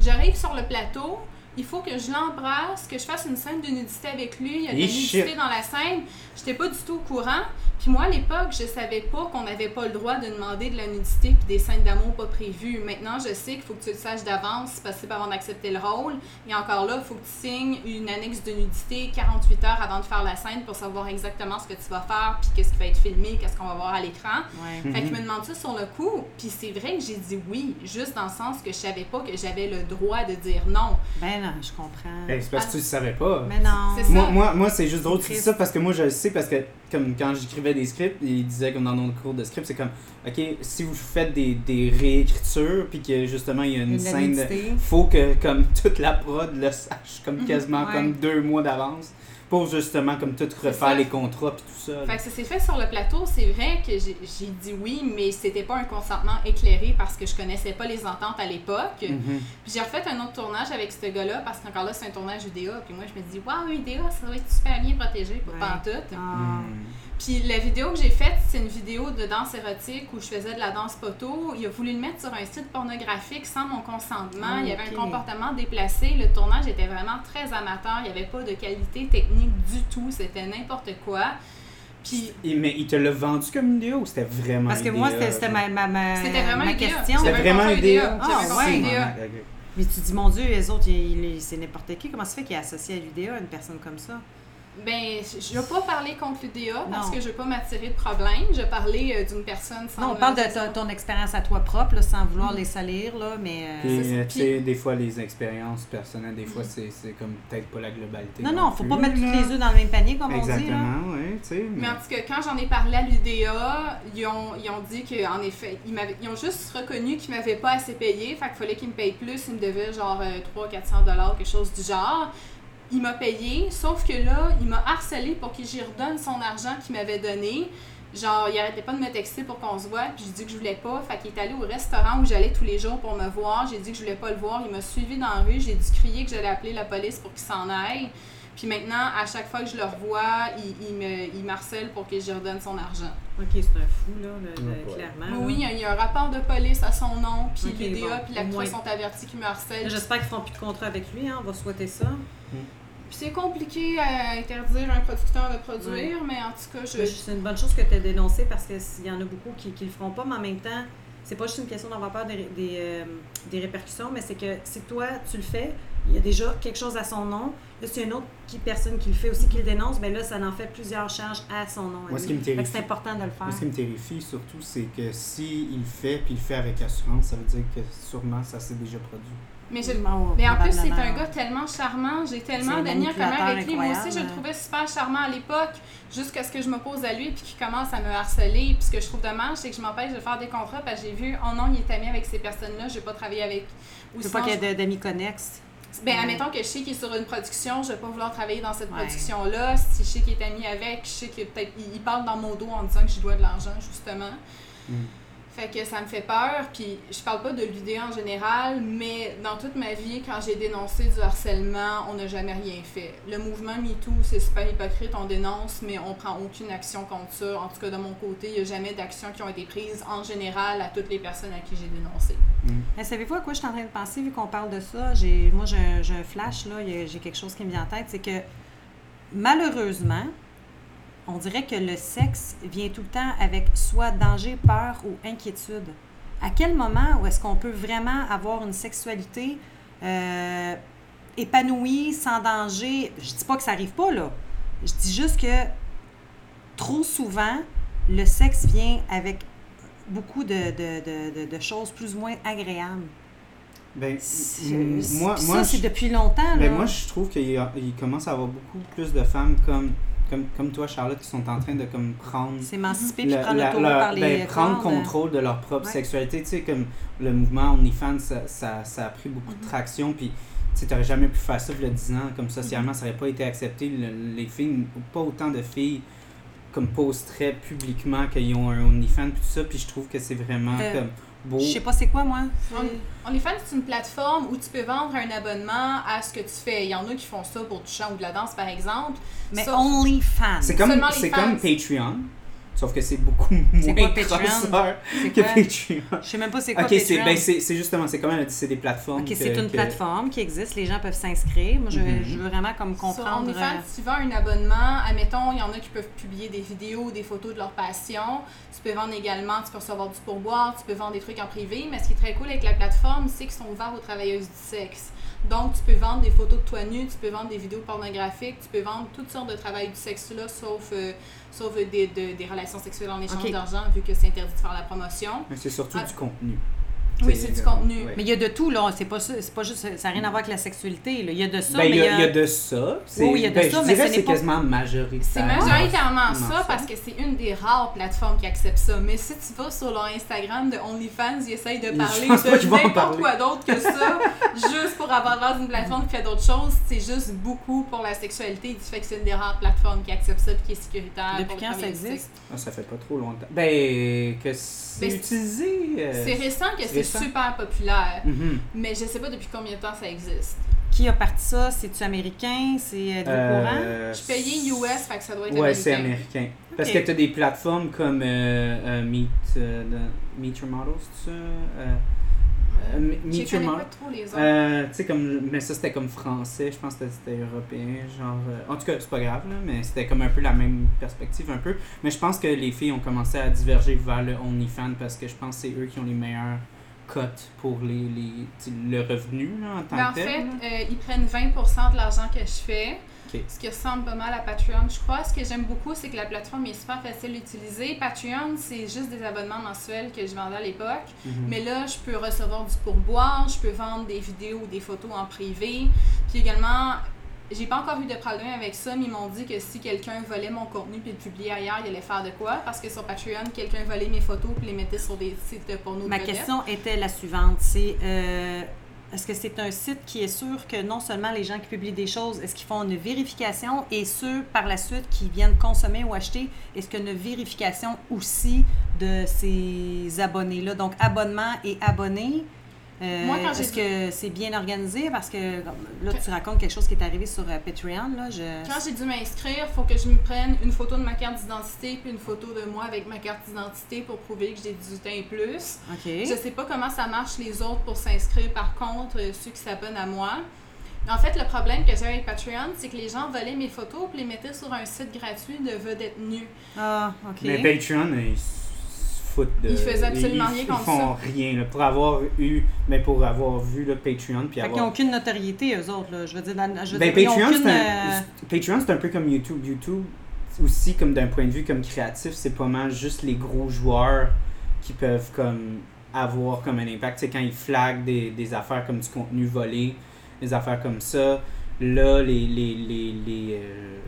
J'arrive sur le plateau. Il faut que je l'embrasse, que je fasse une scène de nudité avec lui, il y a de la nudité shit. dans la scène. J'étais pas du tout au courant. Puis moi, à l'époque, je savais pas qu'on n'avait pas le droit de demander de la nudité puis des scènes d'amour pas prévues. Maintenant, je sais qu'il faut que tu le saches d'avance parce que avant d'accepter le rôle. Et encore là, il faut que tu signes une annexe de nudité 48 heures avant de faire la scène pour savoir exactement ce que tu vas faire puis qu'est-ce qui va être filmé, qu'est-ce qu'on va voir à l'écran. Ouais. Fait qu'il Mhm. me demande ça sur le coup, puis c'est vrai que j'ai dit oui, juste dans le sens que je savais pas que j'avais le droit de dire non. Ben non, je comprends. Ben, c'est parce que tu le savais pas. Mais non. C'est ça. Moi, moi, moi c'est juste drôle que tu dis ça parce que moi je le sais parce que comme quand j'écrivais des scripts, ils disaient comme dans nos cours de script, c'est comme ok si vous faites des, des réécritures puis que justement il y a une scène, de- faut que comme toute la prod le sache comme Mhm, quasiment ouais. comme deux mois d'avance pour justement comme tout refaire les contrats puis tout ça. là. Fait que ça s'est fait sur le plateau, c'est vrai que j'ai dit oui, mais c'était pas un consentement éclairé parce que je connaissais pas les ententes à l'époque. Mhm. Puis j'ai refait un autre tournage avec ce gars-là parce qu'encore là, c'est un tournage UDA. Puis moi, je me dis, waouh, UDA, ça va être super bien protégé pour Ouais. pantoute. Ah. Mhm. Puis la vidéo que j'ai faite, c'est une vidéo de danse érotique où je faisais de la danse poteau. Il a voulu le mettre sur un site pornographique sans mon consentement. Ah, Il y avait ok. un comportement déplacé. Le tournage était vraiment très amateur. Il n'y avait pas de qualité technique du tout. C'était n'importe quoi. Puis Et- mais il te l'a vendu comme une vidéo ou c'était vraiment Parce que une moi, c'était ma, ma, ma, C'était vraiment ma question. C'était un vraiment idée. UDA. Ah, ouais. Mais tu dis, mon Dieu, les autres, il- il- c'est n'importe qui. Comment ça fait qu'il est associé à l'UDA, une personne comme ça? Ben, je ne veux pas parler contre l'UDA parce Non. que je ne veux pas m'attirer de problème. Je parlais euh, d'une personne sans. Non, on parle de ta- ton expérience à toi propre, là, sans vouloir les salir, là, mais... euh, euh, tu Puis- sais, des fois, les expériences personnelles, des fois, c'est c'est comme peut-être pas la globalité. non, non, faut plus, pas mettre tous les œufs dans le même panier, comme on dit. Exactement, oui, tu sais. Mais en tout cas, quand j'en ai parlé à l'UDA, ils ont, ils ont dit qu'en effet, ils, m'avaient- ils ont juste reconnu qu'ils m'avaient pas assez payé, fait qu'il fallait qu'ils me payent plus, ils me devaient genre 300-400 dollars, quelque chose du genre. Il m'a payé, sauf que là, il m'a harcelé pour que j'y redonne son argent qu'il m'avait donné. Genre, il arrêtait pas de me texter pour qu'on se voit, puis j'ai dit que je voulais pas. Fait qu'il est allé au restaurant où j'allais tous les jours pour me voir. J'ai dit que je voulais pas le voir. Il m'a suivi dans la rue. J'ai dû crier que j'allais appeler la police pour qu'il s'en aille. Puis maintenant, à chaque fois que je le revois, il, il me, il m'harcèle pour que je redonne son argent. OK, c'est un fou, là, le- le- Ouais, ouais. clairement. Oui, là. il y, a, il y a un rapport de police à son nom, puis Ok, l'UDA, bon, puis au l'actrice moins. sont avertis qu'il me harcèle. J'espère qu'ils feront plus de contrat avec lui, hein, on va souhaiter ça. Puis c'est compliqué à interdire un producteur de produire, mais en tout cas, je... C'est une bonne chose que tu as dénoncé parce qu'il y en a beaucoup qui ne le feront pas, mais en même temps, c'est pas juste une question d'avoir peur des, des, euh, des répercussions, mais c'est que si toi, tu le fais, il y a déjà quelque chose à son nom. Là, c'est une autre qui, personne qui le fait aussi qui le dénonce, bien là, ça en fait plusieurs charges à son nom. à Moi, ce qui me terrifie- c'est important de le faire. Moi, ce qui me terrifie surtout, c'est que si il le fait, puis il le fait avec assurance, ça veut dire que sûrement ça s'est déjà produit. Mais, je- mais en plus, c'est un gars tellement charmant. J'ai tellement d'amis en commun avec lui. Moi aussi, je le trouvais super charmant à l'époque, jusqu'à ce que je m'oppose à lui puis qu'il commence à me harceler. Puis ce que je trouve dommage, c'est que je m'empêche de faire des contrats parce que j'ai vu, oh non, il est ami avec ces personnes-là, je vais pas travailler avec. Ou sinon, pas qu'il y ait d'amis connexes? Ben, admettons que je sais qu'il est sur une production, je vais pas vouloir travailler dans cette Ouais. production-là. Si je sais qu'il est ami avec, je sais que peut-être il il parle dans mon dos en disant que je dois de l'argent, justement. Mm. Fait que ça me fait peur, puis je parle pas de l'UDA en général, mais dans toute ma vie, quand j'ai dénoncé du harcèlement, on n'a jamais rien fait. Le mouvement MeToo, c'est super hypocrite, on dénonce, mais on prend aucune action contre ça. En tout cas, de mon côté, il n'y a jamais d'actions qui ont été prises en général à toutes les personnes à qui j'ai dénoncé. Savez-vous à quoi je suis en train de penser, vu qu'on parle de ça? Moi, j'ai un, un flash, là, j'ai quelque chose qui me vient en tête, c'est que malheureusement, on dirait que le sexe vient tout le temps avec soit danger, peur ou inquiétude. À quel moment où est-ce qu'on peut vraiment avoir une sexualité euh, épanouie, sans danger? Je dis pas que ça arrive pas, là. Je dis juste que trop souvent, le sexe vient avec beaucoup de, de, de, choses plus ou moins agréables. Ben, moi, ça, c'est depuis longtemps. ben, là. moi, je trouve qu'il commence à y avoir beaucoup plus de femmes comme, comme, comme toi, Charlotte, qui sont en train de comme prendre S'émanciper puis la- prendre la- le la- par les ben, prendre cornes. contrôle de leur propre Ouais. sexualité. Tu sais, comme le mouvement OnlyFans, ça, ça, ça a pris beaucoup de traction. Puis, tu sais, t'aurais jamais pu faire ça il y a 10 ans. Comme socialement, ça n'aurait pas été accepté. Le- les filles, pas autant de filles comme posteraient publiquement qu'ils ont un OnlyFans puis tout ça. Puis je trouve que c'est vraiment Euh, comme beau. Je sais pas c'est quoi, moi. On- OnlyFans, c'est une plateforme où tu peux vendre un abonnement à ce que tu fais. Il y en a qui font ça pour du chant ou de la danse, par exemple. Mais OnlyFans. C'est comme Patreon. Sauf que c'est beaucoup moins quoi crosseur que? Patreon. Je sais même pas c'est quoi Ok, c'est Patreon. ben, c'est- c'est justement, c'est comme elle a dit, c'est des plateformes. Ok, c'est une que- plateforme qui existe, les gens peuvent s'inscrire. Moi, je, Mhm. je veux vraiment comme Sur comprendre. OnlyFans, euh, si tu vends un abonnement, admettons, il y en a qui peuvent publier des vidéos, des photos de leur passion. Tu peux vendre également, tu peux recevoir du pourboire, tu peux vendre des trucs en privé. Mais ce qui est très cool avec la plateforme, c'est qu'ils sont ouverts aux travailleuses du sexe. Donc, tu peux vendre des photos de toi nu, tu peux vendre des vidéos pornographiques, tu peux vendre toutes sortes de travail du sexe là, sauf, euh, sauf euh, des, de- des relations sexuelles en échange d'argent, vu que c'est interdit de faire la promotion. Mais c'est surtout Ah. du contenu. Oui, c'est du contenu. Mais il y a de tout, là. C'est pas, ça- c'est pas juste. Ça n'a rien à voir avec la sexualité, là. Il y a de ça, Ben, il mais y, a- il y a de ça. c'est- Oui, il y a de ben, ça, je mais dirais c'est pas- quasiment majoritaire. C'est majoritairement ça ça. parce que c'est une des rares plateformes qui accepte ça. Mais si tu vas sur leur Instagram de OnlyFans, ils essayent de parler de n'importe quoi d'autre que ça, juste pour avoir l'air d'une plateforme qui fait d'autres choses. C'est juste beaucoup pour la sexualité. Du fait que c'est une des rares plateformes qui accepte ça et qui est sécuritaire. Depuis quand ça existe? Ah, ça fait pas trop longtemps. Ben, que c'est Ben, c'est- utilisé. euh, C'est récent que c'est super populaire. mhm. Mais je sais pas depuis combien de temps ça existe. Qui a parti ça? C'est-tu américain? C'est êtes-vous au courant? Euh, Je payais US, fait que ça doit être Ouais, c'est américain. américain. Parce que tu as des plateformes comme euh, euh, Meet, euh, de- Meet Your Model, c'est ça? Euh, euh, Meet Your connais Model. pas trop les autres. Euh, tu sais, comme. Mais ça, c'était comme français, je pense que c'était européen, genre. euh, en tout cas, c'est pas grave, là, mais c'était comme un peu la même perspective, un peu. Mais je pense que les filles ont commencé à diverger vers le OnlyFans parce que je pense que c'est eux qui ont les meilleurs cotes pour les, les, le revenu, là, en tant Mais en que tel. fait, euh, ils prennent 20% de l'argent que je fais, ce qui ressemble pas mal à Patreon, je crois. Ce que j'aime beaucoup, c'est que la plateforme est super facile à utiliser. Patreon, c'est juste des abonnements mensuels que je vendais à l'époque. Mhm. Mais là, je peux recevoir du pourboire, je peux vendre des vidéos ou des photos en privé. Puis également, j'ai pas encore eu de problème avec ça, mais ils m'ont dit que si quelqu'un volait mon contenu puis le publiait ailleurs, il allait faire de quoi? Parce que sur Patreon, quelqu'un volait mes photos puis les mettait sur des sites de porno de Ma vedettes. question était la suivante. C'est euh, est-ce que c'est un site qui est sûr que non seulement les gens qui publient des choses, est-ce qu'ils font une vérification? Et ceux par la suite qui viennent consommer ou acheter, est-ce qu'il y a une vérification aussi de ces abonnés-là? Donc abonnement et abonnés. Euh, Moi, quand j'ai est-ce que c'est bien organisé? Parce que là, tu racontes quelque chose qui est arrivé sur euh, Patreon. Là, je... Quand j'ai dû m'inscrire, il faut que je me prenne une photo de ma carte d'identité puis une photo de moi avec ma carte d'identité pour prouver que j'ai 18 ans et plus. OK. Je sais pas comment ça marche les autres pour s'inscrire, par contre, euh, ceux qui s'abonnent à moi. En fait, le problème que j'ai avec Patreon, c'est que les gens volaient mes photos puis les mettaient sur un site gratuit de vedettes nues. Ah, OK. Mais Patreon, ils se foutent de. Ils faisaient absolument ils- rien ils contre font rien. là. pour avoir eu. Mais pour avoir vu le Patreon. Puis Fait qu'ils avoir... n'ont aucune notoriété, eux autres. Là. Je veux dire, dans- je veux Ben, dire, ils ont Patreon, aucune, c'est un, euh, Patreon, c'est un peu comme YouTube. YouTube, aussi, comme d'un point de vue comme créatif, c'est pas mal juste les gros joueurs qui peuvent comme avoir comme un impact. C'est quand ils flaguent des, des affaires comme du contenu volé, des affaires comme ça. Là, les. les, les, les euh,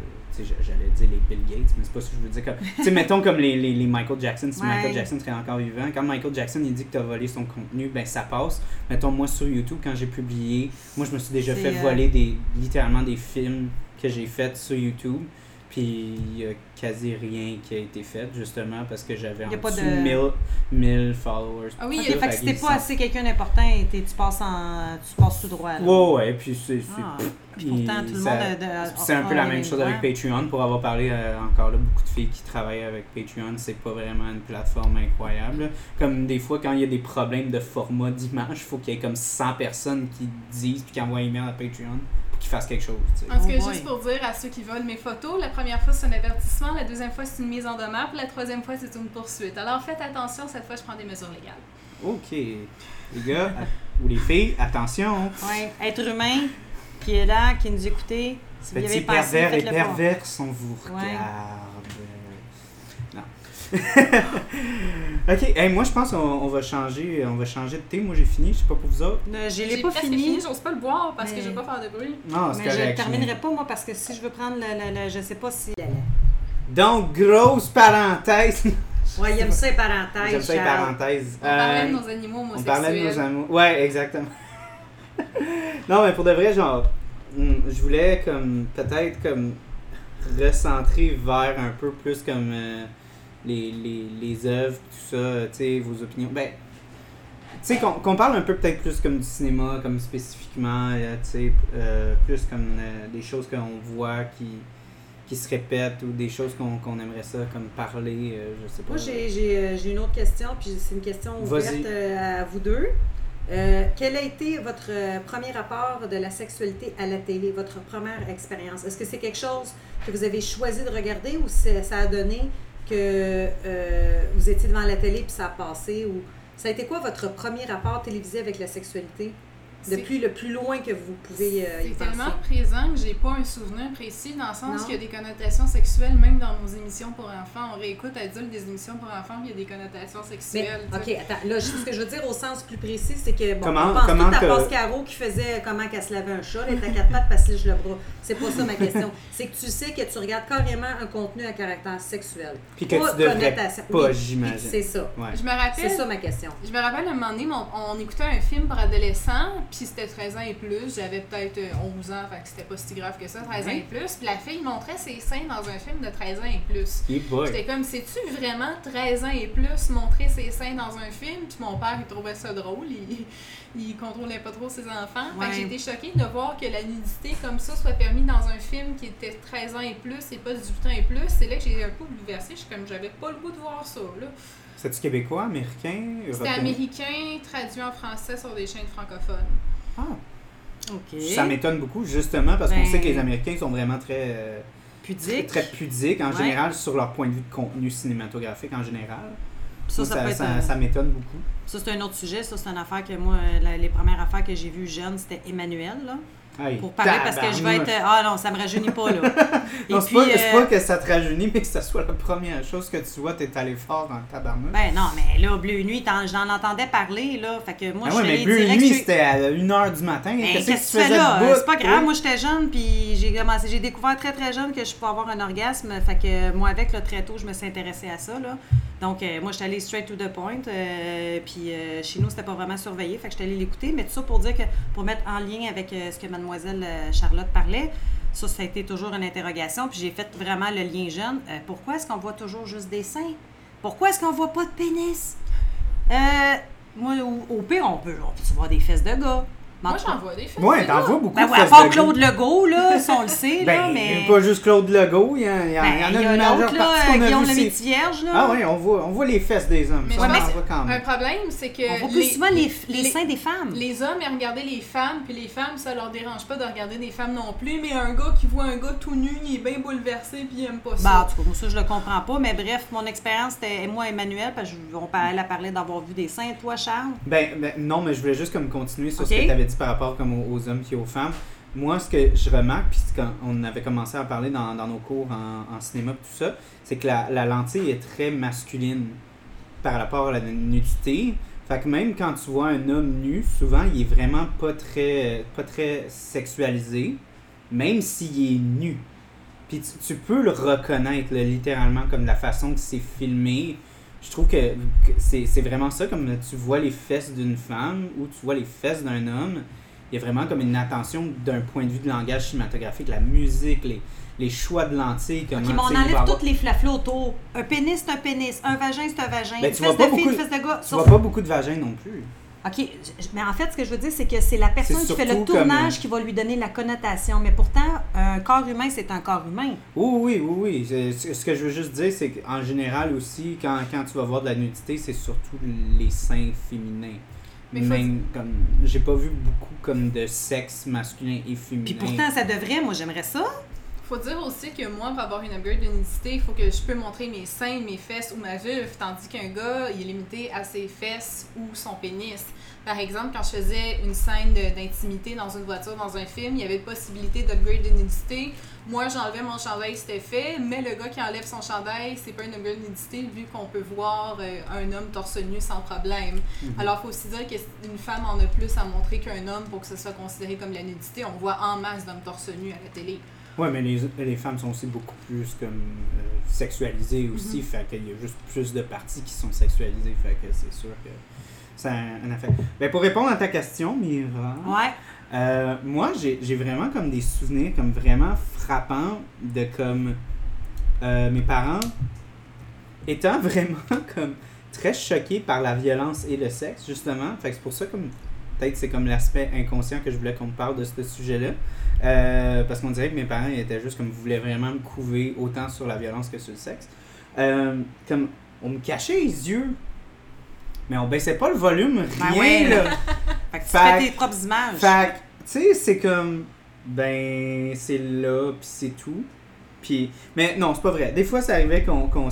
j'allais dire les Bill Gates, mais c'est pas ce que je veux dire. Comme, tu sais, mettons comme les, les, les Michael Jackson. Si Ouais. Michael Jackson serait encore vivant, quand Michael Jackson il dit que tu as volé son contenu, ben ça passe. Mettons, moi sur YouTube, quand j'ai publié, moi je me suis déjà fait euh, voler des, littéralement des films que j'ai faits sur YouTube. Puis il y a quasi rien qui a été fait, justement, parce que j'avais en dessous de- 1000, 1000 followers. Ah oui, tout il y a- Ok, ça, fait que si t'es pas assez quelqu'un d'important, tu passes en, tu passes tout droit. Là. Ouais, ouais, puis c'est. Ah. pourtant, tout le ça- monde C'est un peu la même chose avec Patreon. Pour avoir parlé euh, encore là, beaucoup de filles qui travaillent avec Patreon, c'est pas vraiment une plateforme incroyable. Comme des fois, quand il y a des problèmes de format d'image, il faut qu'il y ait comme 100 personnes qui disent puis qui envoient un email à Patreon qu'ils fassent quelque chose. tu sais. En tout Oh cas, boy. juste pour dire à ceux qui volent mes photos, la première fois c'est un avertissement, la deuxième fois c'est une mise en demeure, puis la troisième fois c'est une poursuite. Alors faites attention, cette fois je prends des mesures légales. Ok. Les gars ou les filles, attention. Ouais, être humain qui est là, qui nous écoutez, si vous y avez pensé, pervers et perverses, on vous regarde. ok, hey, moi je pense qu'on on va changer, on va changer de thé. Moi j'ai fini, je sais pas pour vous autres. Ne, je l'ai J'ai pas fini, j'ose pas le boire parce Mais- que je veux pas faire de bruit. Non, c'est mais je ne correct. terminerai pas moi parce que si je veux prendre le, le, le- je sais pas si. Donc, grosse parenthèse. Ouais, il aime ça les parenthèses. J'aime ça les Charles. parenthèses. On parlait de Euh, nos animaux On homosexuels. parlait de nos amours. Ouais, exactement. non, mais pour de vrai, genre, hmm, je voulais comme peut-être comme recentrer vers un peu plus comme euh, les, les, les œuvres, tout ça, tu sais, vos opinions. Ben, tu sais, qu'on parle un peu peut-être plus comme du cinéma, comme spécifiquement, euh, tu sais, euh, plus comme euh, des choses qu'on voit qui, qui se répètent ou des choses qu'on qu'on aimerait ça comme parler, je sais pas. Moi, j'ai- une autre question, puis c'est une question ouverte à vous deux. Quel a été votre premier rapport de la sexualité à la télé, votre première expérience? Est-ce que c'est quelque chose que vous avez choisi de regarder ou ça a donné que euh, vous étiez devant la télé puis ça a passé? Ou... Ça a été quoi votre premier rapport télévisé avec la sexualité? C'est- Depuis le plus loin que vous pouvez euh, y C'est penser. tellement présent que j'ai pas un souvenir précis dans le sens qu'il y a des connotations sexuelles même dans nos émissions pour enfants. On réécoute adulte des émissions pour enfants puis il y a des connotations sexuelles. OK, attends. Là, je- ce que je veux dire au sens plus précis, c'est que, bon, Comment- on pense comment tout à que- Pascaro qui faisait comment qu'elle se lavait un chat, elle était à quatre pattes parce que le bras. C'est pas ça ma question. C'est que tu sais que tu regardes carrément un contenu à caractère sexuel. Puis que Pas tu devrais pas, Oui, j'imagine. C'est ça. Ouais. Je me C'est rappelle ça ma question. Je me rappelle un moment donné, on, écoutait un film pour adolescents, puis c'était 13 ans et plus. J'avais peut-être euh, 11 ans, fait que c'était pas si grave que ça, 13 ans et plus. Puis la fille montrait ses seins dans un film de 13 ans et plus. J'étais comme, sais-tu vraiment 13 ans et plus montrer ses seins dans un film? Puis mon père, il trouvait ça drôle. Il, il contrôlait pas trop ses enfants. Fait Ouais. que j'ai été choquée de voir que la nudité comme ça soit permis dans un film qui était 13 ans et plus et pas 18 ans et plus. C'est là que j'ai un peu bouleversée. Je suis comme, j'avais pas le goût de voir ça, là. C'est-tu québécois, américain, C'était américain, traduit en français sur des chaînes francophones. Ah, OK. ça m'étonne beaucoup, justement, parce qu'on Ben- sait que les Américains sont vraiment très, euh, très, Pudique. très pudiques, en Ouais. général, sur leur point de vue de contenu cinématographique en général. Ça, Ça, ça, peut être, ça, ça m'étonne beaucoup. ça, c'est un autre sujet. Ça, c'est une affaire que moi, la- les premières affaires que j'ai vues jeune, c'était Emmanuel, là. Hey, Pour parler parce que je vais être. Ah non, ça me rajeunit pas, là. Non, c'est pas, euh, pas que ça te rajeunit, mais que ça soit la première chose que tu vois, t'es allé fort dans le tabarnouche. Ben non, mais là, Bleu Nuit, j'en entendais parler, là. Fait que moi, Ah je ouais, mais Bleu Nuit, c'était à 1h du matin. Ben, Qu'est-ce que que tu tu fais faisais là? C'est pas grave, moi j'étais jeune, puis j'ai commencé, j'ai découvert très très jeune que je pouvais avoir un orgasme. Fait que moi, avec, là, très tôt, je me suis intéressée à ça, là. Donc, euh, moi, j'étais allée straight to the point. euh, puis euh, chez nous, c'était pas vraiment surveillé. Fait que j'étais allée l'écouter. Mais tout ça pour dire que, pour mettre en lien avec ce que mademoiselle Charlotte parlait, ça, ça a été toujours une interrogation. Puis j'ai fait vraiment le lien jeune. Pourquoi est-ce qu'on voit toujours juste des seins? Pourquoi est-ce qu'on voit pas de pénis? Moi, au, au pire, on peut, on peut voir des fesses de gars. En Moi, j'en vois des films. Ouais, t'en vois beaucoup. ben de ouais, à part de Claude. Legault, là, ça on le sait, là, Ben, mais... pas juste Claude Legault, il y, en- en Ben, il y en a il y une a majeure l'autre, là, partie qu'on a Guillaume vu, le c'est- Métivierge, là. Ah oui, on voit, on voit les fesses des hommes. Mais ça, on en voit quand Un même. Ben, problème, c'est que. On voit plus les- souvent les, les, les- seins des femmes. Les hommes, ils regardaient les femmes, puis les femmes, ça leur dérange pas de regarder des femmes non plus, mais un gars qui voit un gars tout nu, il est bien bouleversé, puis il aime pas Ben, en ça. tout cas, moi, ça, je le comprends pas. Mais bref, mon expérience, c'était moi, Emmanuel, parce qu'on parlait, parlait d'avoir vu des seins. Toi, Charles? Ben, ben, non, mais je voulais juste comme continuer sur ce que tu avais par rapport comme aux, hommes puis aux femmes. Moi, ce que je remarque, puis quand on avait commencé à parler dans, nos cours en, cinéma tout ça, c'est que la, lentille est très masculine par rapport à la nudité. Fait que même quand tu vois un homme nu, souvent, il est vraiment pas très, pas très sexualisé, même s'il est nu. Puis tu, peux le reconnaître, littéralement, comme la façon que c'est filmé. Je trouve que, que c'est c'est vraiment ça, comme tu vois les fesses d'une femme ou tu vois les fesses d'un homme. Il y a vraiment comme une attention d'un point de vue de langage cinématographique, la musique, les, les choix de lentilles. Comment, mais on enlève avoir- toutes les flaflas autour. Un pénis, c'est un pénis. Un vagin, c'est un vagin. Ben, une fesse de fille, beaucoup une de- fesse de gars. Tu Sauf- vois pas beaucoup de vagins non plus. OK, mais en fait, ce que je veux dire, c'est que c'est la personne qui fait le tournage comme- qui va lui donner la connotation. Mais pourtant, un corps humain, c'est un corps humain. Oui, oui, oui, oui. Ce que je veux juste dire, c'est qu'en général aussi, quand, quand tu vas voir de la nudité, c'est surtout les seins féminins. Mais faut- Même comme. J'ai pas vu beaucoup comme de sexe masculin et féminin. Puis pourtant, ça devrait. Moi, j'aimerais ça. Faut dire aussi que moi, pour avoir une upgrade de nudité, il faut que je peux montrer mes seins, mes fesses ou ma vulve, tandis qu'un gars, il est limité à ses fesses ou son pénis. Par exemple, quand je faisais une scène d'intimité dans une voiture, dans un film, il y avait possibilité d'upgrade de nudité. Moi, j'enlevais mon chandail, c'était fait, mais le gars qui enlève son chandail, c'est pas une upgrade de nudité vu qu'on peut voir euh, un homme torse nu sans problème. Mhm. Alors, il faut aussi dire qu'une femme en a plus à montrer qu'un homme pour que ce soit considéré comme la nudité. On voit en masse d'hommes torse nu à la télé. Ouais, mais les, les femmes sont aussi beaucoup plus comme euh, sexualisées aussi. Mhm. Fait qu'il y a juste plus de parties qui sont sexualisées. Fait que c'est sûr que ça a un effet. Ben, pour répondre à ta question, Mira. Ouais. Euh, moi, j'ai j'ai vraiment comme des souvenirs comme vraiment frappants de comme euh, mes parents étant vraiment comme très choqués par la violence et le sexe, justement. Fait que c'est pour ça comme peut-être c'est comme l'aspect inconscient que je voulais qu'on me parle de ce sujet-là. Euh, parce qu'on dirait que mes parents ils étaient juste comme voulaient vraiment me couver autant sur la violence que sur le sexe. Euh, comme on me cachait les yeux, mais on baissait pas le volume, Ben rien ouais. là. Fait que tu Fait- fais tes propres images. Fait que, tu sais, c'est comme, ben, c'est là, puis c'est tout. Puis, mais non, c'est pas vrai. Des fois, ça arrivait qu'on qu'on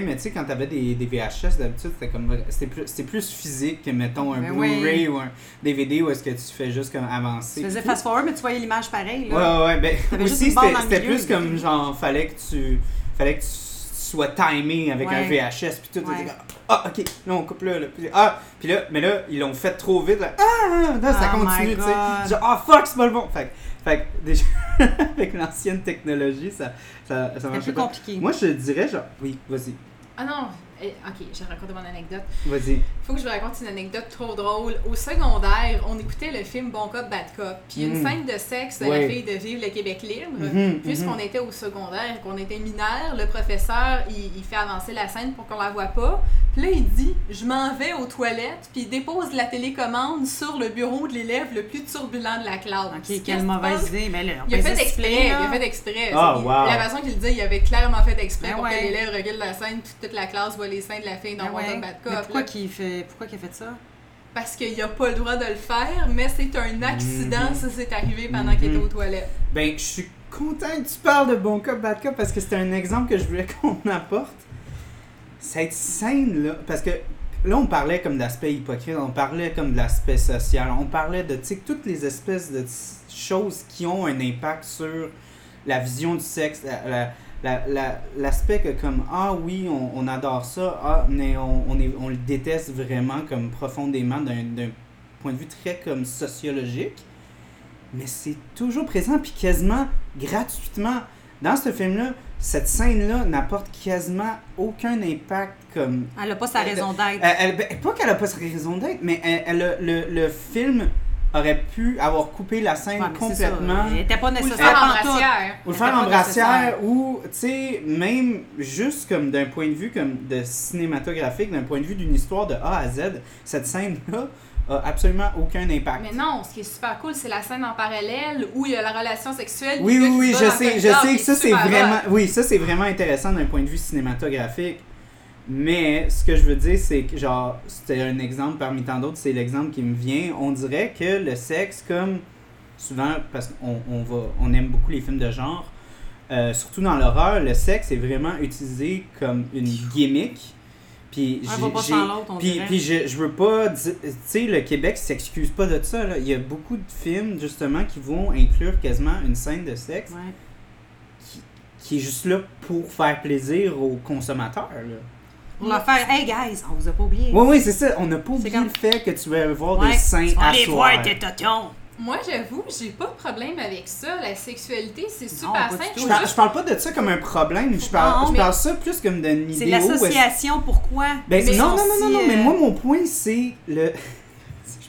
mais tu sais, quand t'avais des, des VHS, d'habitude, c'était comme, c'était plus, plus physique que, mettons, un Ben Blu-ray oui. ou un DVD où est-ce que tu fais juste comme avancer. tu faisais puis fast forward, mais tu voyais l'image pareille. Là. Ouais, ouais, ben, aussi, c'était plus comme, genre, fallait que tu, fallait que tu sois timé avec un. VHS, puis tout, Ouais. ah, ok, là, on coupe là, là, puis, ah, puis là, mais là, ils l'ont fait trop vite, là, ah, là, ça Oh continue, tu sais. Genre, ah fuck, c'est pas le bon. Fait, fait que déjà, avec l'ancienne technologie, ça, ça, ça marchait plus pas. compliqué. Moi, je dirais, genre, oui, vas-y, Ah non, ok, je vais raconter mon anecdote. vas-y. Faut que je vous raconte une anecdote trop drôle. Au secondaire, on écoutait le film Bon Cop, Bad Cop. Puis une Mm. scène de sexe de Ouais. la fille de Vive le Québec libre. Mhm, Puisqu'on mhm. était au secondaire, qu'on était mineur, le professeur, il, il fait avancer la scène pour qu'on la voit pas. Puis là, il dit Je m'en vais aux toilettes, puis il dépose la télécommande sur le bureau de l'élève le plus turbulent de la classe. Ok, Qu'est-ce quelle mauvaise idée. Mais là, on Il a fait exprès, il là. a fait exprès. Ah, C'est- wow. La façon qu'il le dit, il avait clairement fait exprès Ben pour ouais. que l'élève regarde la scène, puis toute la classe voit les seins de la fille dans Ben. Cop, Bad Mais pourquoi qu'il fait, pourquoi qu'il a fait ça? Parce qu'il n'a pas le droit de le faire, mais c'est un accident, Mhm. ça s'est arrivé pendant qu'il était Mhm. aux toilettes. Ben, je suis content que tu parles de Bon Cop, Bad Cop parce que c'était un exemple que je voulais qu'on apporte. Cette scène-là, parce que là, on parlait comme d'aspect hypocrite, on parlait comme de l'aspect social, on parlait de, toutes les espèces de choses qui ont un impact sur la vision du sexe, la- la- la- la- l'aspect que comme, ah oui, on, on adore ça, ah, mais on, on, est, on le déteste vraiment comme profondément d'un d'un point de vue très comme sociologique mais c'est toujours présent, puis quasiment gratuitement. Dans ce film-là, cette scène-là n'apporte quasiment aucun impact comme... Elle a pas sa raison d'être. Elle, elle- ben, pas qu'elle a pas sa raison d'être, mais elle, le, le film aurait pu avoir coupé la scène Ouais, complètement. Elle était pas Ou le nécessaire faire en pantoute. brassière. Ou le faire en brassière, nécessaire. ou, tu sais, même juste comme d'un point de vue comme de cinématographique, d'un point de vue d'une histoire de A à Z, cette scène-là a absolument aucun impact. Mais non, ce qui est super cool, c'est la scène en parallèle où il y a la relation sexuelle. Oui, oui, oui, je sais, je sais que ça est c'est vraiment, oui, ça c'est vraiment intéressant d'un point de vue cinématographique. Mais ce que je veux dire, c'est que genre, c'était un exemple parmi tant d'autres, c'est l'exemple qui me vient. On dirait que le sexe, comme souvent, parce qu'on on va, on aime beaucoup les films de genre, euh, surtout dans l'horreur, le sexe est vraiment utilisé comme une gimmick. Puis puis, puis je, je veux pas. Tu sais, le Québec s'excuse pas de ça. Là. Il y a beaucoup de films, justement, qui vont inclure quasiment une scène de sexe Ouais. qui, qui est juste là pour faire plaisir aux consommateurs. Là. Pour leur faire, hey guys, on vous a pas oublié. Oui, oui, c'est ça. On n'a pas oublié comme- le fait que tu vas voir Ouais, des seins à aller soir. voir tes totons. Moi, j'avoue, j'ai pas de problème avec ça. La sexualité, c'est Non, super pas du simple. tout. Je parle, je parle pas de ça comme un problème. Je parle, Non, je mais- parle ça plus comme d'une C'est idée. est-ce- l'association, pourquoi? Ben, Mais non, non, non, non, non, mais euh, moi, mon point, c'est le.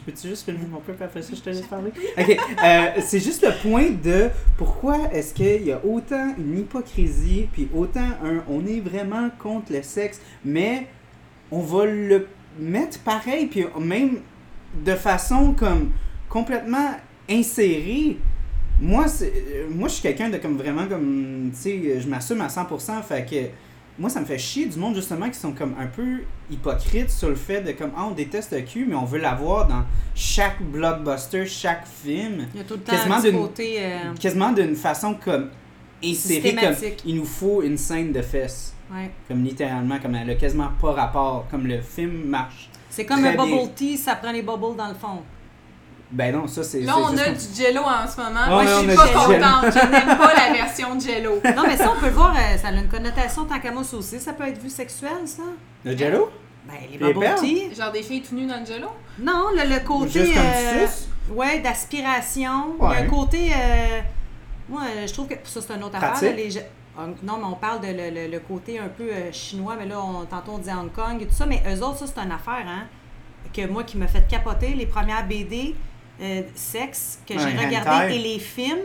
Peux-tu juste filmer mon peuple après ça, je te laisse parler? Ok, euh, c'est juste le point de pourquoi est-ce qu'il y a autant une hypocrisie, puis autant un. On est vraiment contre le sexe, mais on va le mettre pareil, puis même de façon comme complètement insérée. Moi, euh, moi, je suis quelqu'un de comme vraiment comme, tu sais, je m'assume à 100%, fait que moi, ça me fait chier du monde justement qui sont comme un peu hypocrites sur le fait de comme, ah, on déteste le cul, mais on veut l'avoir dans chaque blockbuster, chaque film, Il y a tout le temps Quasiment d'une- côté... euh, quasiment d'une façon comme insérée, comme il nous faut une scène de fesses, ouais. comme littéralement, comme elle a quasiment pas rapport, comme le film marche. C'est comme un bien. bubble tea, ça prend les bubbles dans le fond. Ben non, ça c'est. Là, on juste a du jello en ce moment. Moi, je suis pas contente. Je n'aime pas la version jello. Non, mais ça, on peut le voir, euh, ça a une connotation tant qu'à moi ça aussi. Ça peut être vu sexuel, ça? Le jello? Ben, les tea. Genre des filles tout nues dans le jello? Non, le, le côté... Euh, sus? Ouais, d'aspiration. Il y a Ouais. un côté. euh, moi, je trouve que ça, c'est une autre affaire. Hong- non, mais on parle de le, le- le côté un peu euh, chinois, mais là, on, tantôt on dit Hong Kong et tout ça. Mais eux autres, ça, c'est une affaire, hein, que moi, qui m'a fait capoter. Les premières BD euh, sexe que j'ai hentai. et les films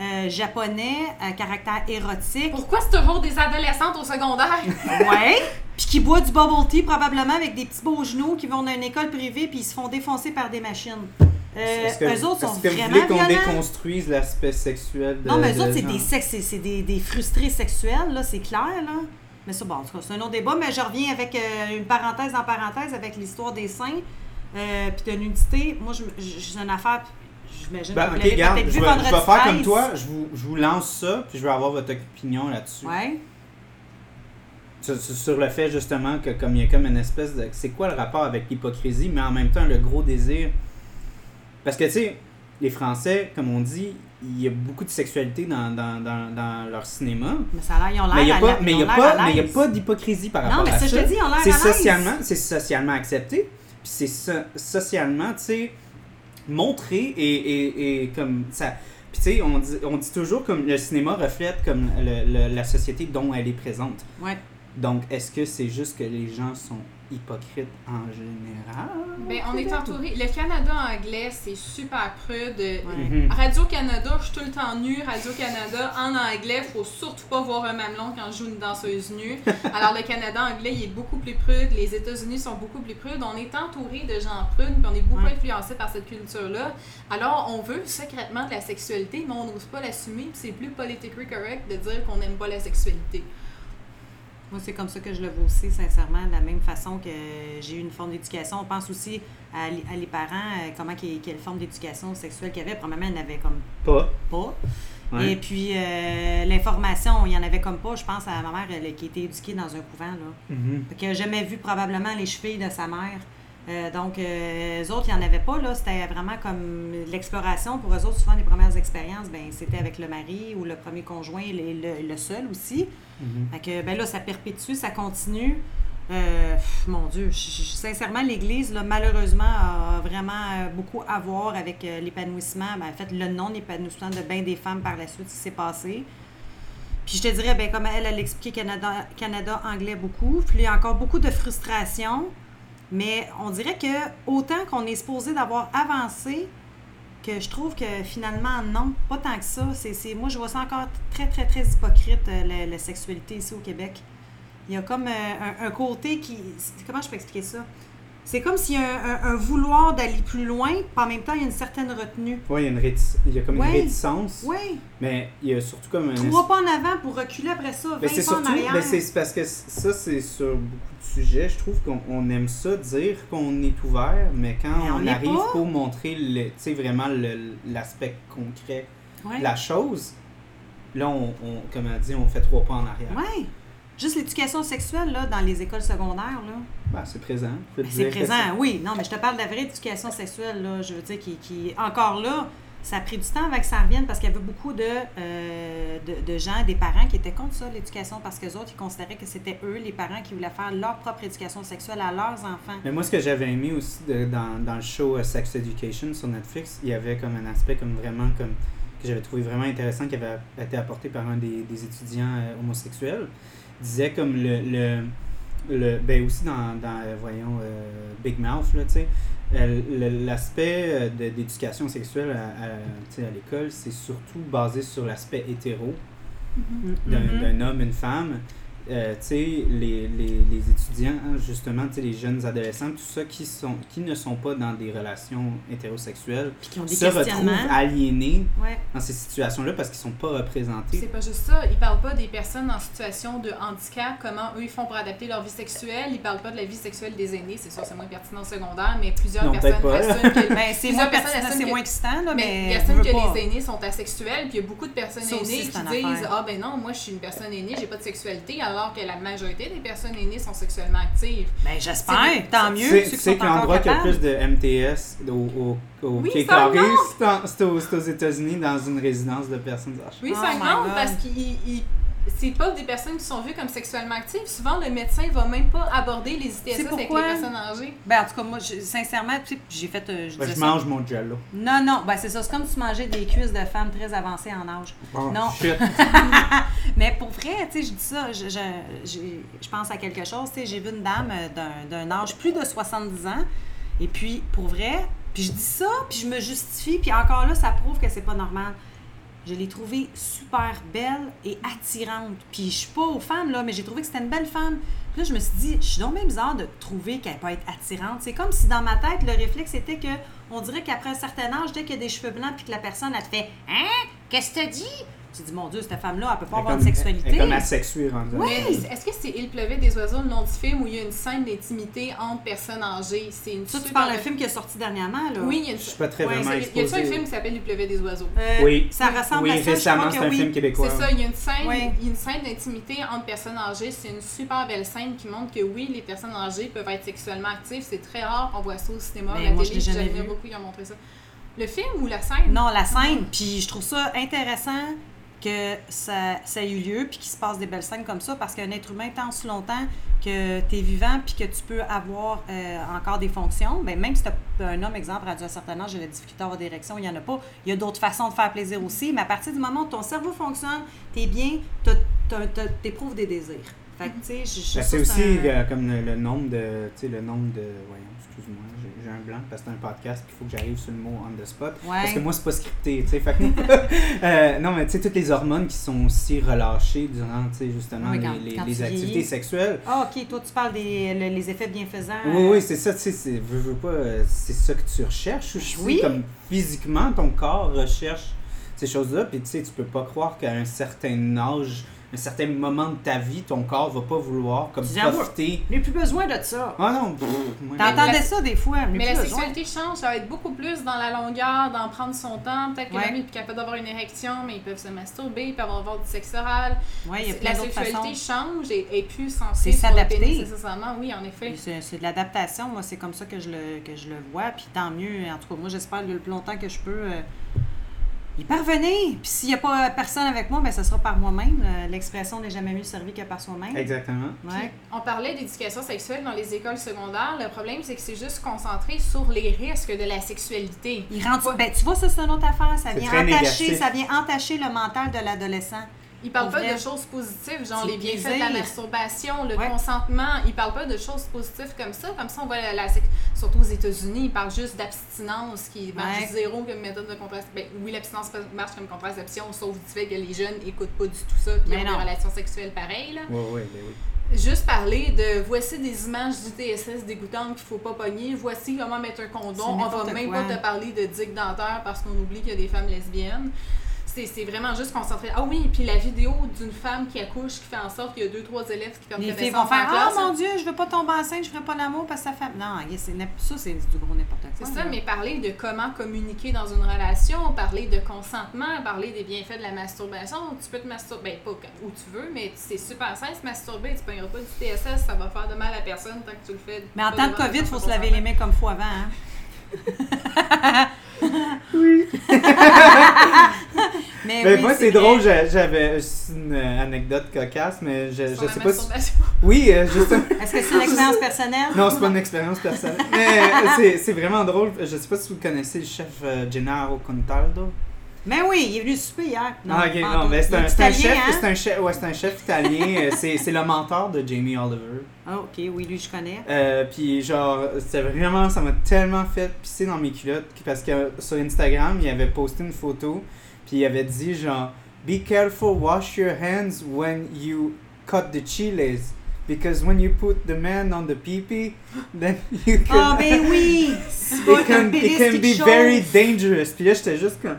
euh, japonais à caractère érotique. Pourquoi c'est toujours des adolescentes au secondaire? Ouais. Puis qui boit du bubble tea probablement avec des petits beaux genoux, qui vont dans une école privée puis ils se font défoncer par des machines. Euh, que, eux autres sont que vous vraiment voulez qu'on déconstruise l'aspect sexuel de Non, mais eux de autres, c'est des sexes, c'est- c'est des, des frustrés sexuels, là, c'est clair, là. Mais ça, bon, en tout cas, c'est un autre débat, mais je reviens avec euh, une parenthèse en parenthèse avec l'histoire des seins, euh, puis de nudité. Moi, j'ai une affaire, j'imagine Ben, que vous ok, l'avez regarde, peut-être je je vais faire comme 13. toi, je vous, je vous lance ça, puis je vais avoir votre opinion là-dessus. Ouais. Sur, le fait justement que comme il y a comme une espèce de... C'est quoi le rapport avec l'hypocrisie, mais en même temps le gros désir... Parce que tu sais, les Français, comme on dit, il y a beaucoup de sexualité dans, dans, dans, dans leur cinéma. Mais ça a l'air, ils ont l'air Mais il n'y a pas, mais y a pas, mais y a pas d'hypocrisie par Non, rapport mais à ça, ça. je te dis, ils ont l'air c'est socialement, c'est socialement accepté, c'est so- socialement, tu sais, montré et, et, et comme ça. Puis tu sais, on dit, on dit toujours comme le cinéma reflète comme le- le- la société dont elle est présente. Ouais. Donc, est-ce que c'est juste que les gens sont hypocrites en général? Ben, on est entouré. Le Canada anglais, c'est super prude. Ouais. Mhm. Radio-Canada, je suis tout le temps nue. Radio-Canada, en anglais, faut surtout pas voir un mamelon quand je joue une danseuse nue. Alors, le Canada anglais, il est beaucoup plus prude. Les États-Unis sont beaucoup plus prudes. On est entouré de gens prudes, puis on est beaucoup Ouais. influencé par cette culture-là. Alors, on veut secrètement de la sexualité, mais on n'ose pas l'assumer, puis c'est plus politiquement correct de dire qu'on n'aime pas la sexualité. Moi, c'est comme ça que je le vois aussi, sincèrement, de la même façon que j'ai eu une forme d'éducation. On pense aussi à, les parents, euh, comment, quelle forme d'éducation sexuelle qu'il y avait. Probablement, il n'y en avait comme Pas. pas. Ouais. Et puis, euh, l'information, il n'y en avait comme pas. Je pense à ma mère elle, qui était éduquée dans un couvent, là. Qu'elle n'a jamais vu probablement les chevilles de sa mère. Euh, donc, euh, eux autres, il n'y en avait pas. là. C'était vraiment comme l'exploration. Pour eux autres, souvent, les premières expériences, ben, c'était avec le mari ou le premier conjoint, le, le- le seul aussi. Mhm. Fait que, ben là, ça perpétue, ça continue. Euh, pff, mon Dieu, sincèrement, l'Église, là, malheureusement, a vraiment euh, beaucoup à voir avec l'épanouissement, ben, en fait, le non-épanouissement de bien des femmes par la suite, qui s'est passé. Puis je te dirais, ben, comme elle, elle expliqué Canada, Canada anglais beaucoup, puis il y a encore beaucoup de frustration, mais on dirait que autant qu'on est supposé d'avoir avancé, que je trouve que finalement, non, pas tant que ça. Moi, je vois ça encore très, très, très hypocrite, euh, la, sexualité ici au Québec. Il y a comme euh, un, côté qui. Comment je peux expliquer ça? C'est comme s'il y a un, un- un vouloir d'aller plus loin, puis en même temps, il y a une certaine retenue. Ouais, il y a, une il y a comme Ouais. une réticence, Oui, mais il y a surtout comme un... trois pas en avant pour reculer après ça, 20 Ben, c'est pas en surtout, arrière. ben, c'est parce que ça, c'est sur beaucoup de sujets. Je trouve qu'on on aime ça, dire qu'on est ouvert, mais quand Mais on on, arrive pas. pour montrer le, tu sais, vraiment l'aspect concret Ouais. de la chose, là, on, on, comme elle dit, on fait trois pas en arrière. Ouais. Juste l'éducation sexuelle, là, dans les écoles secondaires, là. Ben, c'est présent. Ben, c'est présent, oui. Non, mais je te parle de la vraie éducation sexuelle, là. Je veux dire, qui, qui encore là, ça a pris du temps avant que ça revienne parce qu'il y avait beaucoup de, euh, de, de gens, des parents qui étaient contre ça, l'éducation, parce que autres, ils considéraient que c'était eux, les parents, qui voulaient faire leur propre éducation sexuelle à leurs enfants. Mais moi, ce que j'avais aimé aussi de- dans, dans le show euh, Sex Education sur Netflix, il y avait comme un aspect comme vraiment comme que j'avais trouvé vraiment intéressant qui avait été apporté par un des, des étudiants euh, homosexuels. Disait comme le, le, le ben aussi dans, dans euh, voyons euh, Big Mouth là, tu sais, l'aspect euh, de- d'éducation sexuelle à, à, tu sais, à l'école, c'est surtout basé sur l'aspect hétéro d'un Mhm. d'un homme, une femme. Euh, tu sais, les, les, les étudiants, hein, justement, tu sais, les jeunes adolescents, tout ça, qui, sont, qui ne sont pas dans des relations hétérosexuelles, Puis qui ont des se retrouvent aliénés Ouais. dans ces situations-là parce qu'ils sont pas C'est représentés. pas juste ça. Ils parlent pas des personnes en situation de handicap, comment eux ils font pour adapter leur vie sexuelle. Ils parlent pas de la vie sexuelle des aînés. C'est sûr, c'est moins pertinent au secondaire, mais plusieurs Non, personnes assument que. Ben, c'est Plusieurs moins personnes c'est que- moins excitant, là, Mais mais. veux que pas. les aînés sont asexuels, puis il y a beaucoup de personnes Ça aînées c'est qui disent affaire. Ah ben non, moi je suis une personne aînée, j'ai pas de sexualité, alors que la majorité des personnes aînées sont sexuellement actives. Ben, j'espère. C'est- Tant mieux. tu qui sais sont que encore l'endroit qui a plus de MTS au, au, au Oui, pied c'est aux, c'est aux États-Unis, dans une résidence de personnes âgées. Oui, Oh ça compte God. parce qu'ils. C'est pas des personnes qui sont vues comme sexuellement actives. Souvent, le médecin va même pas aborder les ITSS avec les pourquoi? personnes âgées. Ben, en tout cas, moi, je- sincèrement, tu sais, j'ai fait. euh, je Ben, je mange mon jello. Non, non, ben c'est ça. C'est comme si tu mangeais des cuisses de femmes très avancées en âge. Oh, Non. shit. Mais pour vrai, tu sais, je dis ça, je, je, j'ai- je pense à quelque chose. Tu sais, j'ai vu une dame euh, d'un, d'un âge plus de 70 ans. Et puis, pour vrai, puis je dis ça, puis je me justifie, puis encore là, ça prouve que c'est pas normal. Je l'ai trouvée super belle et attirante. Puis je suis pas aux femmes, là, mais j'ai trouvé que c'était une belle femme. Puis là, je me suis dit, je suis donc même bizarre de trouver qu'elle peut être attirante. C'est comme si dans ma tête, le réflexe était que, on dirait qu'après un certain âge, dès qu'il y a des cheveux blancs, puis que la personne, elle te fait Hein? Qu'est-ce que tu dit? Tu dis, mon Dieu, cette femme-là, elle peut pas Elle avoir comme- de sexualité. Elle est comme asexuée rendue. Oui. Est-ce que c'est Il pleuvait des oiseaux, le nom du film, où il y a une scène d'intimité entre personnes âgées? C'est une Ça, tu super parles d'un film qui est sorti dernièrement, là? Oui, il y a une... Je suis pas très Ouais, vraiment Il y a- il y a un film qui s'appelle Il pleuvait des oiseaux? Euh, Oui. Ça ressemble Oui, à ça, je récemment, c'est un oui. film québécois. C'est ça, il y a une scène, Oui. il y a une scène d'intimité entre personnes âgées. C'est une super belle scène qui montre que oui, les personnes âgées peuvent être sexuellement actives. C'est très rare qu'on voit ça au cinéma, Mais à la moi, télé. beaucoup qui ont montré ça. Le film ou la scène? Non, la scène. Puis je trouve ça intéressant que ça, ça ait eu lieu, puis qu'il se passe des belles scènes comme ça, parce qu'un être humain, tant si longtemps que tu es vivant, puis que tu peux avoir euh, encore des fonctions, ben même si tu un homme, exemple, rendu à un certain âge, j'ai la difficulté à avoir des érections, il n'y en a pas. Il y a d'autres façons de faire plaisir aussi, mais à partir du moment où ton cerveau fonctionne, tu es bien, tu éprouves des désirs. Fait que, tu sais, je- je Ben, c'est aussi un- euh, comme le, le nombre de. Tu sais, le nombre de. Voyons, excuse-moi, j'ai- un blanc parce que c'est un podcast, puis il faut que j'arrive sur le mot on the spot. Ouais. Parce que moi, c'est pas scripté, tu sais. Euh, non, mais tu sais, toutes les hormones qui sont aussi relâchées durant, tu sais, justement, Oui, les, quand- les- quand les tu activités vieillis. sexuelles. Ah, ok, toi, tu parles des le- les effets bienfaisants. Oui, oui, c'est ça, tu sais, c'est- veux, veux pas, euh, c'est ça que tu recherches aussi. Oui. Comme physiquement, ton corps recherche ces choses-là, puis tu sais, tu peux pas croire qu'à un certain âge, un certain moment de ta vie, ton corps va pas vouloir comme J'avoue. profiter. Je n'ai plus besoin de ça. Ah non, T'entendais ça des fois, Mais plus la besoin. sexualité change, ça va être beaucoup plus dans la longueur, d'en prendre son temps. Peut-être que Ouais. l'homme est capable d'avoir une érection, mais ils peuvent se masturber, ils peuvent avoir du sexe oral. Ouais, il y a C'est- plein la sexualité façons. change et est plus C'est sensible sur le s'adapter. nécessairement. Oui, en effet. C'est c'est de l'adaptation, moi, c'est comme ça que je, le, que je le vois. Puis tant mieux, en tout cas, moi, j'espère le plus longtemps que je peux euh, y parvenir. Puis s'il n'y a pas personne avec moi, ben ça sera par moi-même. Euh, L'expression n'est jamais mieux servie que par soi-même. Exactement. Ouais. On parlait d'éducation sexuelle dans les écoles secondaires. Le problème, c'est que c'est juste concentré sur les risques de la sexualité. Il rentre, ben, tu vois, ça, c'est une autre affaire. Ça vient, entacher, négatif. ça vient entacher le mental de l'adolescent. Ils parlent Pour pas de choses positives, genre les bienfaits de la masturbation, le Ouais. consentement. Ils parlent pas de choses positives comme ça. Comme ça, on voit la, la surtout aux États-Unis, ils parlent juste d'abstinence qui marche Ouais. zéro comme méthode de contraception. Ben, oui, l'abstinence marche comme contraception, sauf du fait que les jeunes écoutent pas du tout ça, qui Mais ont non. des relations sexuelles pareilles. Là. Oui, oui, ben oui. Juste parler de voici des images du TSS dégoûtantes qu'il faut pas pogner, voici comment mettre un condom. On va même quoi. pas te parler de dick dentaire parce qu'on oublie qu'il y a des femmes lesbiennes. C'est vraiment juste concentré. Ah oui, puis la vidéo d'une femme qui accouche qui fait en sorte qu'il y a deux, trois élèves qui perdent Les filles vont faire Ah mon Dieu, je veux pas tomber enceinte, je ferai pas l'amour parce que ça fait. Non, ça, c'est du gros n'importe quoi. C'est ça, mais parler de comment communiquer dans une relation, parler de consentement, parler des bienfaits de la masturbation. Tu peux te masturber, ben, pas où tu veux, mais c'est super simple se masturber. Tu pogneras pas du TSS, ça va faire de mal à personne tant que tu le fais. Mais en temps de COVID, il faut se laver les mains comme faut avant. Hein? Mais oui, moi, c'est drôle, j'a- j'avais c'est une euh, anecdote cocasse, mais je, je sais pas si. Oui, euh, justement. Est-ce que c'est une expérience personnelle? Non, c'est pas une expérience personnelle. Mais euh, c'est- c'est vraiment drôle. Je sais pas si vous connaissez le chef euh, Gennaro Contaldo. Mais oui, il est venu souper hier. ah, ok, non, mais c'est un, chef, hein? c'est un chef, ouais, c'est un chef italien. euh, c'est le mentor de Jamie Oliver. Ah, ok, oui, lui, je connais. Euh, puis genre, vraiment, ça m'a tellement fait pisser dans mes culottes parce que sur Instagram, il avait posté une photo, puis il avait dit genre, Be careful, wash your hands when you cut the chiles. Because when you put the man on the pee then you can... Ah, ben oui! It, can, it can be very dangerous. Puis là, j'étais juste comme,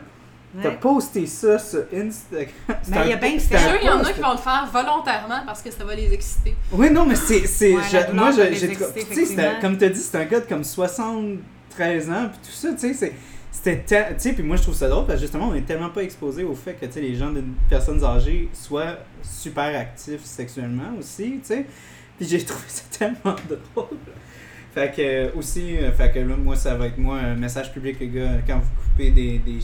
t'as Ouais. posté ça sur Instagram. Mais il a bien fait. un Sûr, il y en a qui vont le faire volontairement parce que ça va les exciter. Oui, non, mais c'est. c'est Ouais, moi, j'ai. Tu sais, comme tu as dit, c'est un gars de comme 73 ans, puis tout ça, tu sais, c'est. C'était. Tu sais, puis moi, je trouve ça drôle parce que justement, on est tellement pas exposé au fait que, tu sais, les gens d'une personnes âgées soient super actifs sexuellement aussi, tu sais. Puis j'ai trouvé ça tellement drôle. Fait que, aussi, euh, fait que là, moi, ça va être moi, un message public, les gars, quand vous coupez des, des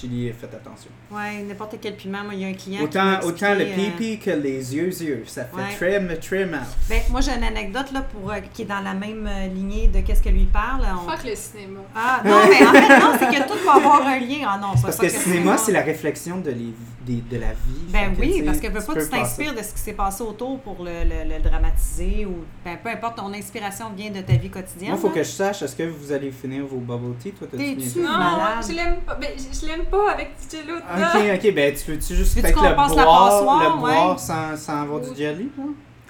chili, faites attention. Ouais, n'importe quel piment. Moi, il y a un client qui Autant, m'a autant le euh, pipi que les yeux, yeux. Ça fait Ouais. très, très mal. Ben, moi, j'ai une anecdote là, pour, euh, qui est dans la même euh, lignée de qu'est-ce que lui parle. On- Fuck le cinéma. Ah, non, mais en fait, non, c'est que tout va avoir un lien. Ah non, pas Parce que le cinéma, c'est la réflexion de, les, des- de la vie. Ben Fait que, oui, tu sais, parce que veux pas peux tu t'inspires de ce qui s'est passé autour pour le, le- le dramatiser ou ben, peu importe, ton inspiration vient de ta vie quotidienne. Moi, il faut hein. que je sache, est-ce que vous allez finir vos bubble tea? Toi, T'es-tu fini? Non, malade. je l'aime pas. Ben, je, je l'aime pas avec du jello dedans. Ok, ok, ben tu veux-tu juste peut-être qu'on le passe la boire, passoire, le ouais? boire sans, sans avoir du Oui. jelly? là?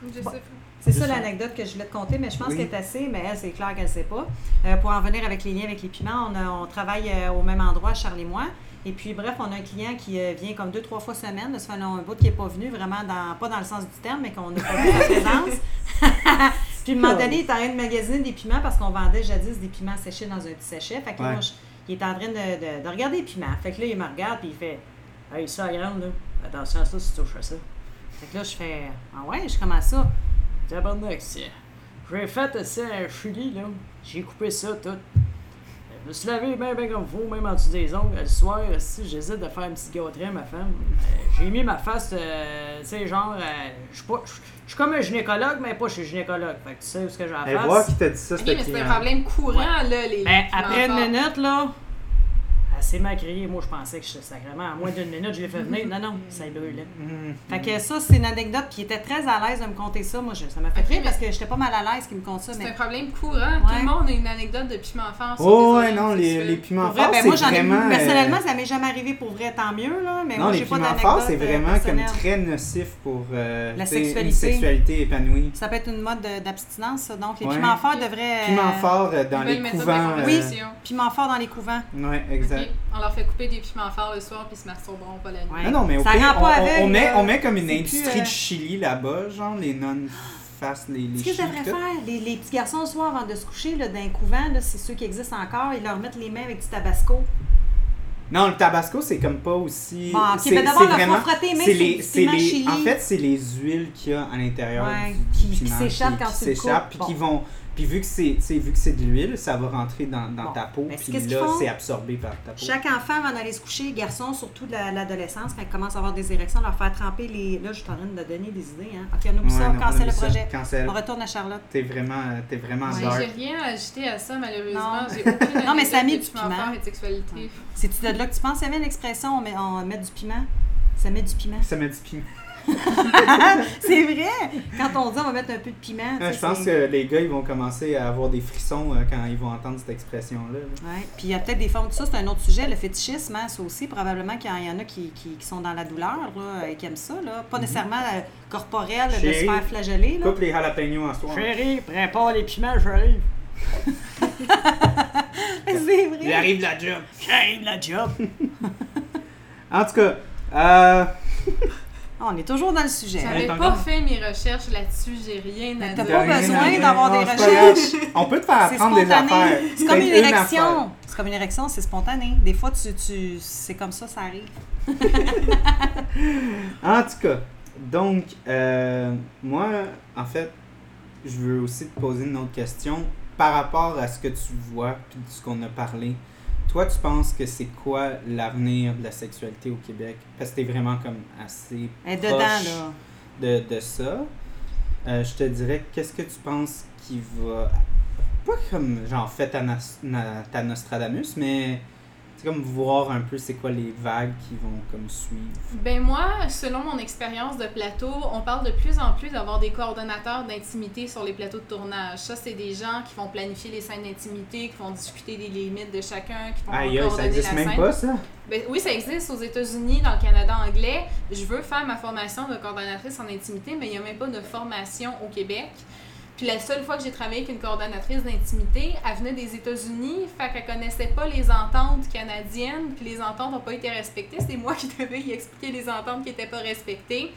Je sais pas. C'est ça ça. l'anecdote que je voulais te conter, mais je pense Oui. qu'elle est assez, mais elle, c'est clair qu'elle ne sait pas. Euh, pour en venir avec les liens avec les piments, on, a- on travaille euh, au même endroit, Charles et moi. Et puis, bref, on a un client qui euh, vient comme deux, trois fois semaine. Ça fait un, bout qui n'est pas venu, vraiment, dans, pas dans le sens du terme, mais qu'on n'a pas vu sa présence. puis, à un moment donné, il est en train de magasiner des piments parce qu'on vendait jadis des piments séchés dans un petit sachet. Fait que là, Ouais. moi, je- il est en train de, de- de regarder les piments. Fait que là, il me regarde puis il fait Hey, ça, grande, là, attention à ça si tu touches à ça. Fait que là, je fais Ah ouais, je commence ça. Tabarnak, c'est- j'ai fait ça à Chili, là. J'ai coupé ça tout. Je me suis lavé bien, bien comme faut, même en dessous des ongles. Le soir, si j'hésite de faire un petit gâterie à ma femme, euh, j'ai mis ma face, euh, tu sais, genre, euh, je suis pas- je je suis comme un gynécologue, mais pas chez gynécologue. Fait que tu sais où ce que j'ai à Et voir qui t'a dit ça, Ok, c'était mais c'est un problème courant, là, les. Ben, après une minute, là, mal criée. Moi, je pensais que j'étais sacrément. En moins d'une minute, je l'ai fait venir. Non, non, ça brûlait. Mhm. Fait que ça, c'est une anecdote, puis il était très à l'aise de me conter ça. Moi, je- ça m'a fait Ok, rire parce que j'étais pas mal à l'aise qu'il me conte ça. C'est Mais un problème courant. Tout le monde a une anecdote de piment fort. Oh, ouais, non, les, les piments forts, ben, c'est moi, j'en ai vraiment... euh, personnellement, ça m'est jamais arrivé pour vrai, tant mieux, là. Mais non, moi, les j'ai pas piments d'anecdote forts, c'est euh, vraiment comme personnelle. très nocif pour euh, La sais, une sexualité. sexualité épanouie. Ça peut être une mode de- d'abstinence, ça. Donc, les Ouais. piments forts devraient. euh, Piments forts euh, dans les couvents. euh, conversation. Piments forts dans les couvents. Ouais, exact. On leur fait couper des piments forts le soir puis ils se masturberont pas la nuit. Ouais. Ah non, mais au Ça pire, rend on, pas on- avec, on met, là. on met comme une C'est industrie plus, euh, de chili là-bas, genre les nonnes fassent les, les Ce que tout. faire, les, les petits garçons le soir avant de se coucher, là, d'un couvent, là, c'est ceux qui existent encore, ils leur mettent les mains avec du tabasco. Non, le tabasco, c'est comme pas aussi. Bon, ok, c'est ben d'abord, c'est vraiment. frotter c'est les, du c'est piment les, chili. en fait, c'est les huiles qu'il y a à l'intérieur Ouais, du, du qui- qui piment s'échappent quand qui tu le s'échappent, coupes. puis Bon. qui vont. Puis vu que c'est, vu que c'est de l'huile, ça va rentrer dans, dans Bon. ta peau, puis là, c'est absorbé par ta peau. Chaque enfant, avant d'aller se coucher, garçon, surtout de la- l'adolescence, quand ils commencent à avoir des érections, leur faire tremper les. Là, je suis en train de donner des idées. Hein. Ok, on oublie Ouais, ça, non, cancel oublie le ça. projet. Cancel. On retourne à Charlotte. T'es vraiment, t'es vraiment Ouais. J'ai rien à ajouter à ça, malheureusement. Non. J'ai aucune Non, mais ça de du piment piment. fort et de sexualité. C'est-tu de là que tu penses? Il y avait une expression, on met, on met du piment? Ça met du piment. Ça met du piment. c'est vrai! Quand on dit on va mettre un peu de piment. Ouais, je pense que les gars, ils vont commencer à avoir des frissons euh, quand ils vont entendre cette expression-là. là. Ouais. Puis il y a peut-être des formes de ça, c'est un autre sujet, le fétichisme, hein, ça aussi, probablement qu'il y en a qui, qui, qui sont dans la douleur là, et qui aiment ça. Là. Pas nécessairement euh, corporel, de se Chérie, faire flageller. Là. Coupe les jalapenos en soir. Chérie, prépare les piments, j'arrive. c'est vrai. Il arrive la job. J'arrive la job. En tout cas, euh, On est toujours dans le sujet. J'avais pas fait mes recherches là-dessus, j'ai rien à Mais t'as dire. pas besoin dire. d'avoir des recherches. On peut te faire apprendre des affaires. spontané. C'est comme une érection. C'est comme une érection, c'est spontané. Des fois, tu, tu, c'est comme ça, ça arrive. En tout cas, donc, euh, moi, en fait, je veux aussi te poser une autre question par rapport à ce que tu vois puis de ce qu'on a parlé. Toi, tu penses que c'est quoi l'avenir de la sexualité au Québec? Parce que t'es vraiment comme assez est proche dedans, là. de, de ça. Euh, je te dirais, qu'est-ce que tu penses qui va... Pas comme, genre, fait ta, na- ta Nostradamus, mais c'est comme voir un peu c'est quoi les vagues qui vont comme suivre. Ben moi, selon mon expérience de plateau, on parle de plus en plus d'avoir des coordonnateurs d'intimité sur les plateaux de tournage. Ça, c'est des gens qui vont planifier les scènes d'intimité, qui vont discuter des limites de chacun, qui vont Aïe, aïe, ça coordonner existe la même scène. pas, ça? Ben, oui, ça existe aux États-Unis, dans le Canada anglais. Je veux faire ma formation de coordonnatrice en intimité, mais il n'y a même pas de formation au Québec. Puis la seule fois que j'ai travaillé avec une coordonnatrice d'intimité, elle venait des États-Unis, fait qu'elle connaissait pas les ententes canadiennes, puis les ententes n'ont pas été respectées. C'est moi qui devais y expliquer les ententes qui n'étaient pas respectées.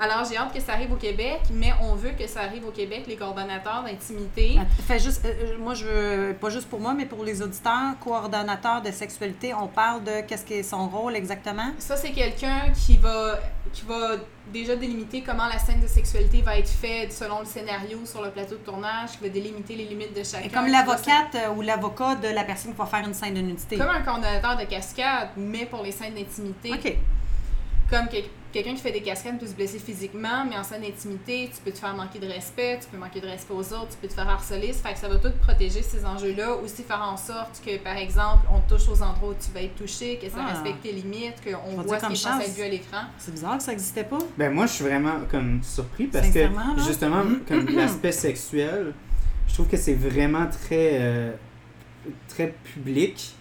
Alors j'ai hâte que ça arrive au Québec, mais on veut que ça arrive au Québec, les coordonnateurs d'intimité. Fais juste, euh, euh, moi, je veux, pas juste pour moi, mais pour les auditeurs, coordonnateur de sexualité, on parle de qu'est-ce qui est son rôle exactement? Ça, c'est quelqu'un qui va, qui va déjà délimiter comment la scène de sexualité va être faite selon le scénario sur le plateau de tournage, qui va délimiter les limites de chacun. Et comme l'avocate euh, ou l'avocat de la personne qui va faire une scène de nudité. Comme un coordonnateur de cascade, mais pour les scènes d'intimité. OK. Comme que- quelqu'un qui fait des cascades peut se blesser physiquement, mais en scène d'intimité, tu peux te faire manquer de respect, tu peux manquer de respect aux autres, tu peux te faire harceler. Ça fait que ça va tout protéger ces enjeux-là. Aussi faire en sorte que, par exemple, on touche aux endroits où tu vas être touché, que ça Ah. respecte tes limites, qu'on voit ce qui est comme censé être vu à l'écran. C'est bizarre que ça n'existait pas. Ben moi, je suis vraiment comme surpris parce que là? justement, comme l'aspect sexuel, je trouve que c'est vraiment très euh, très public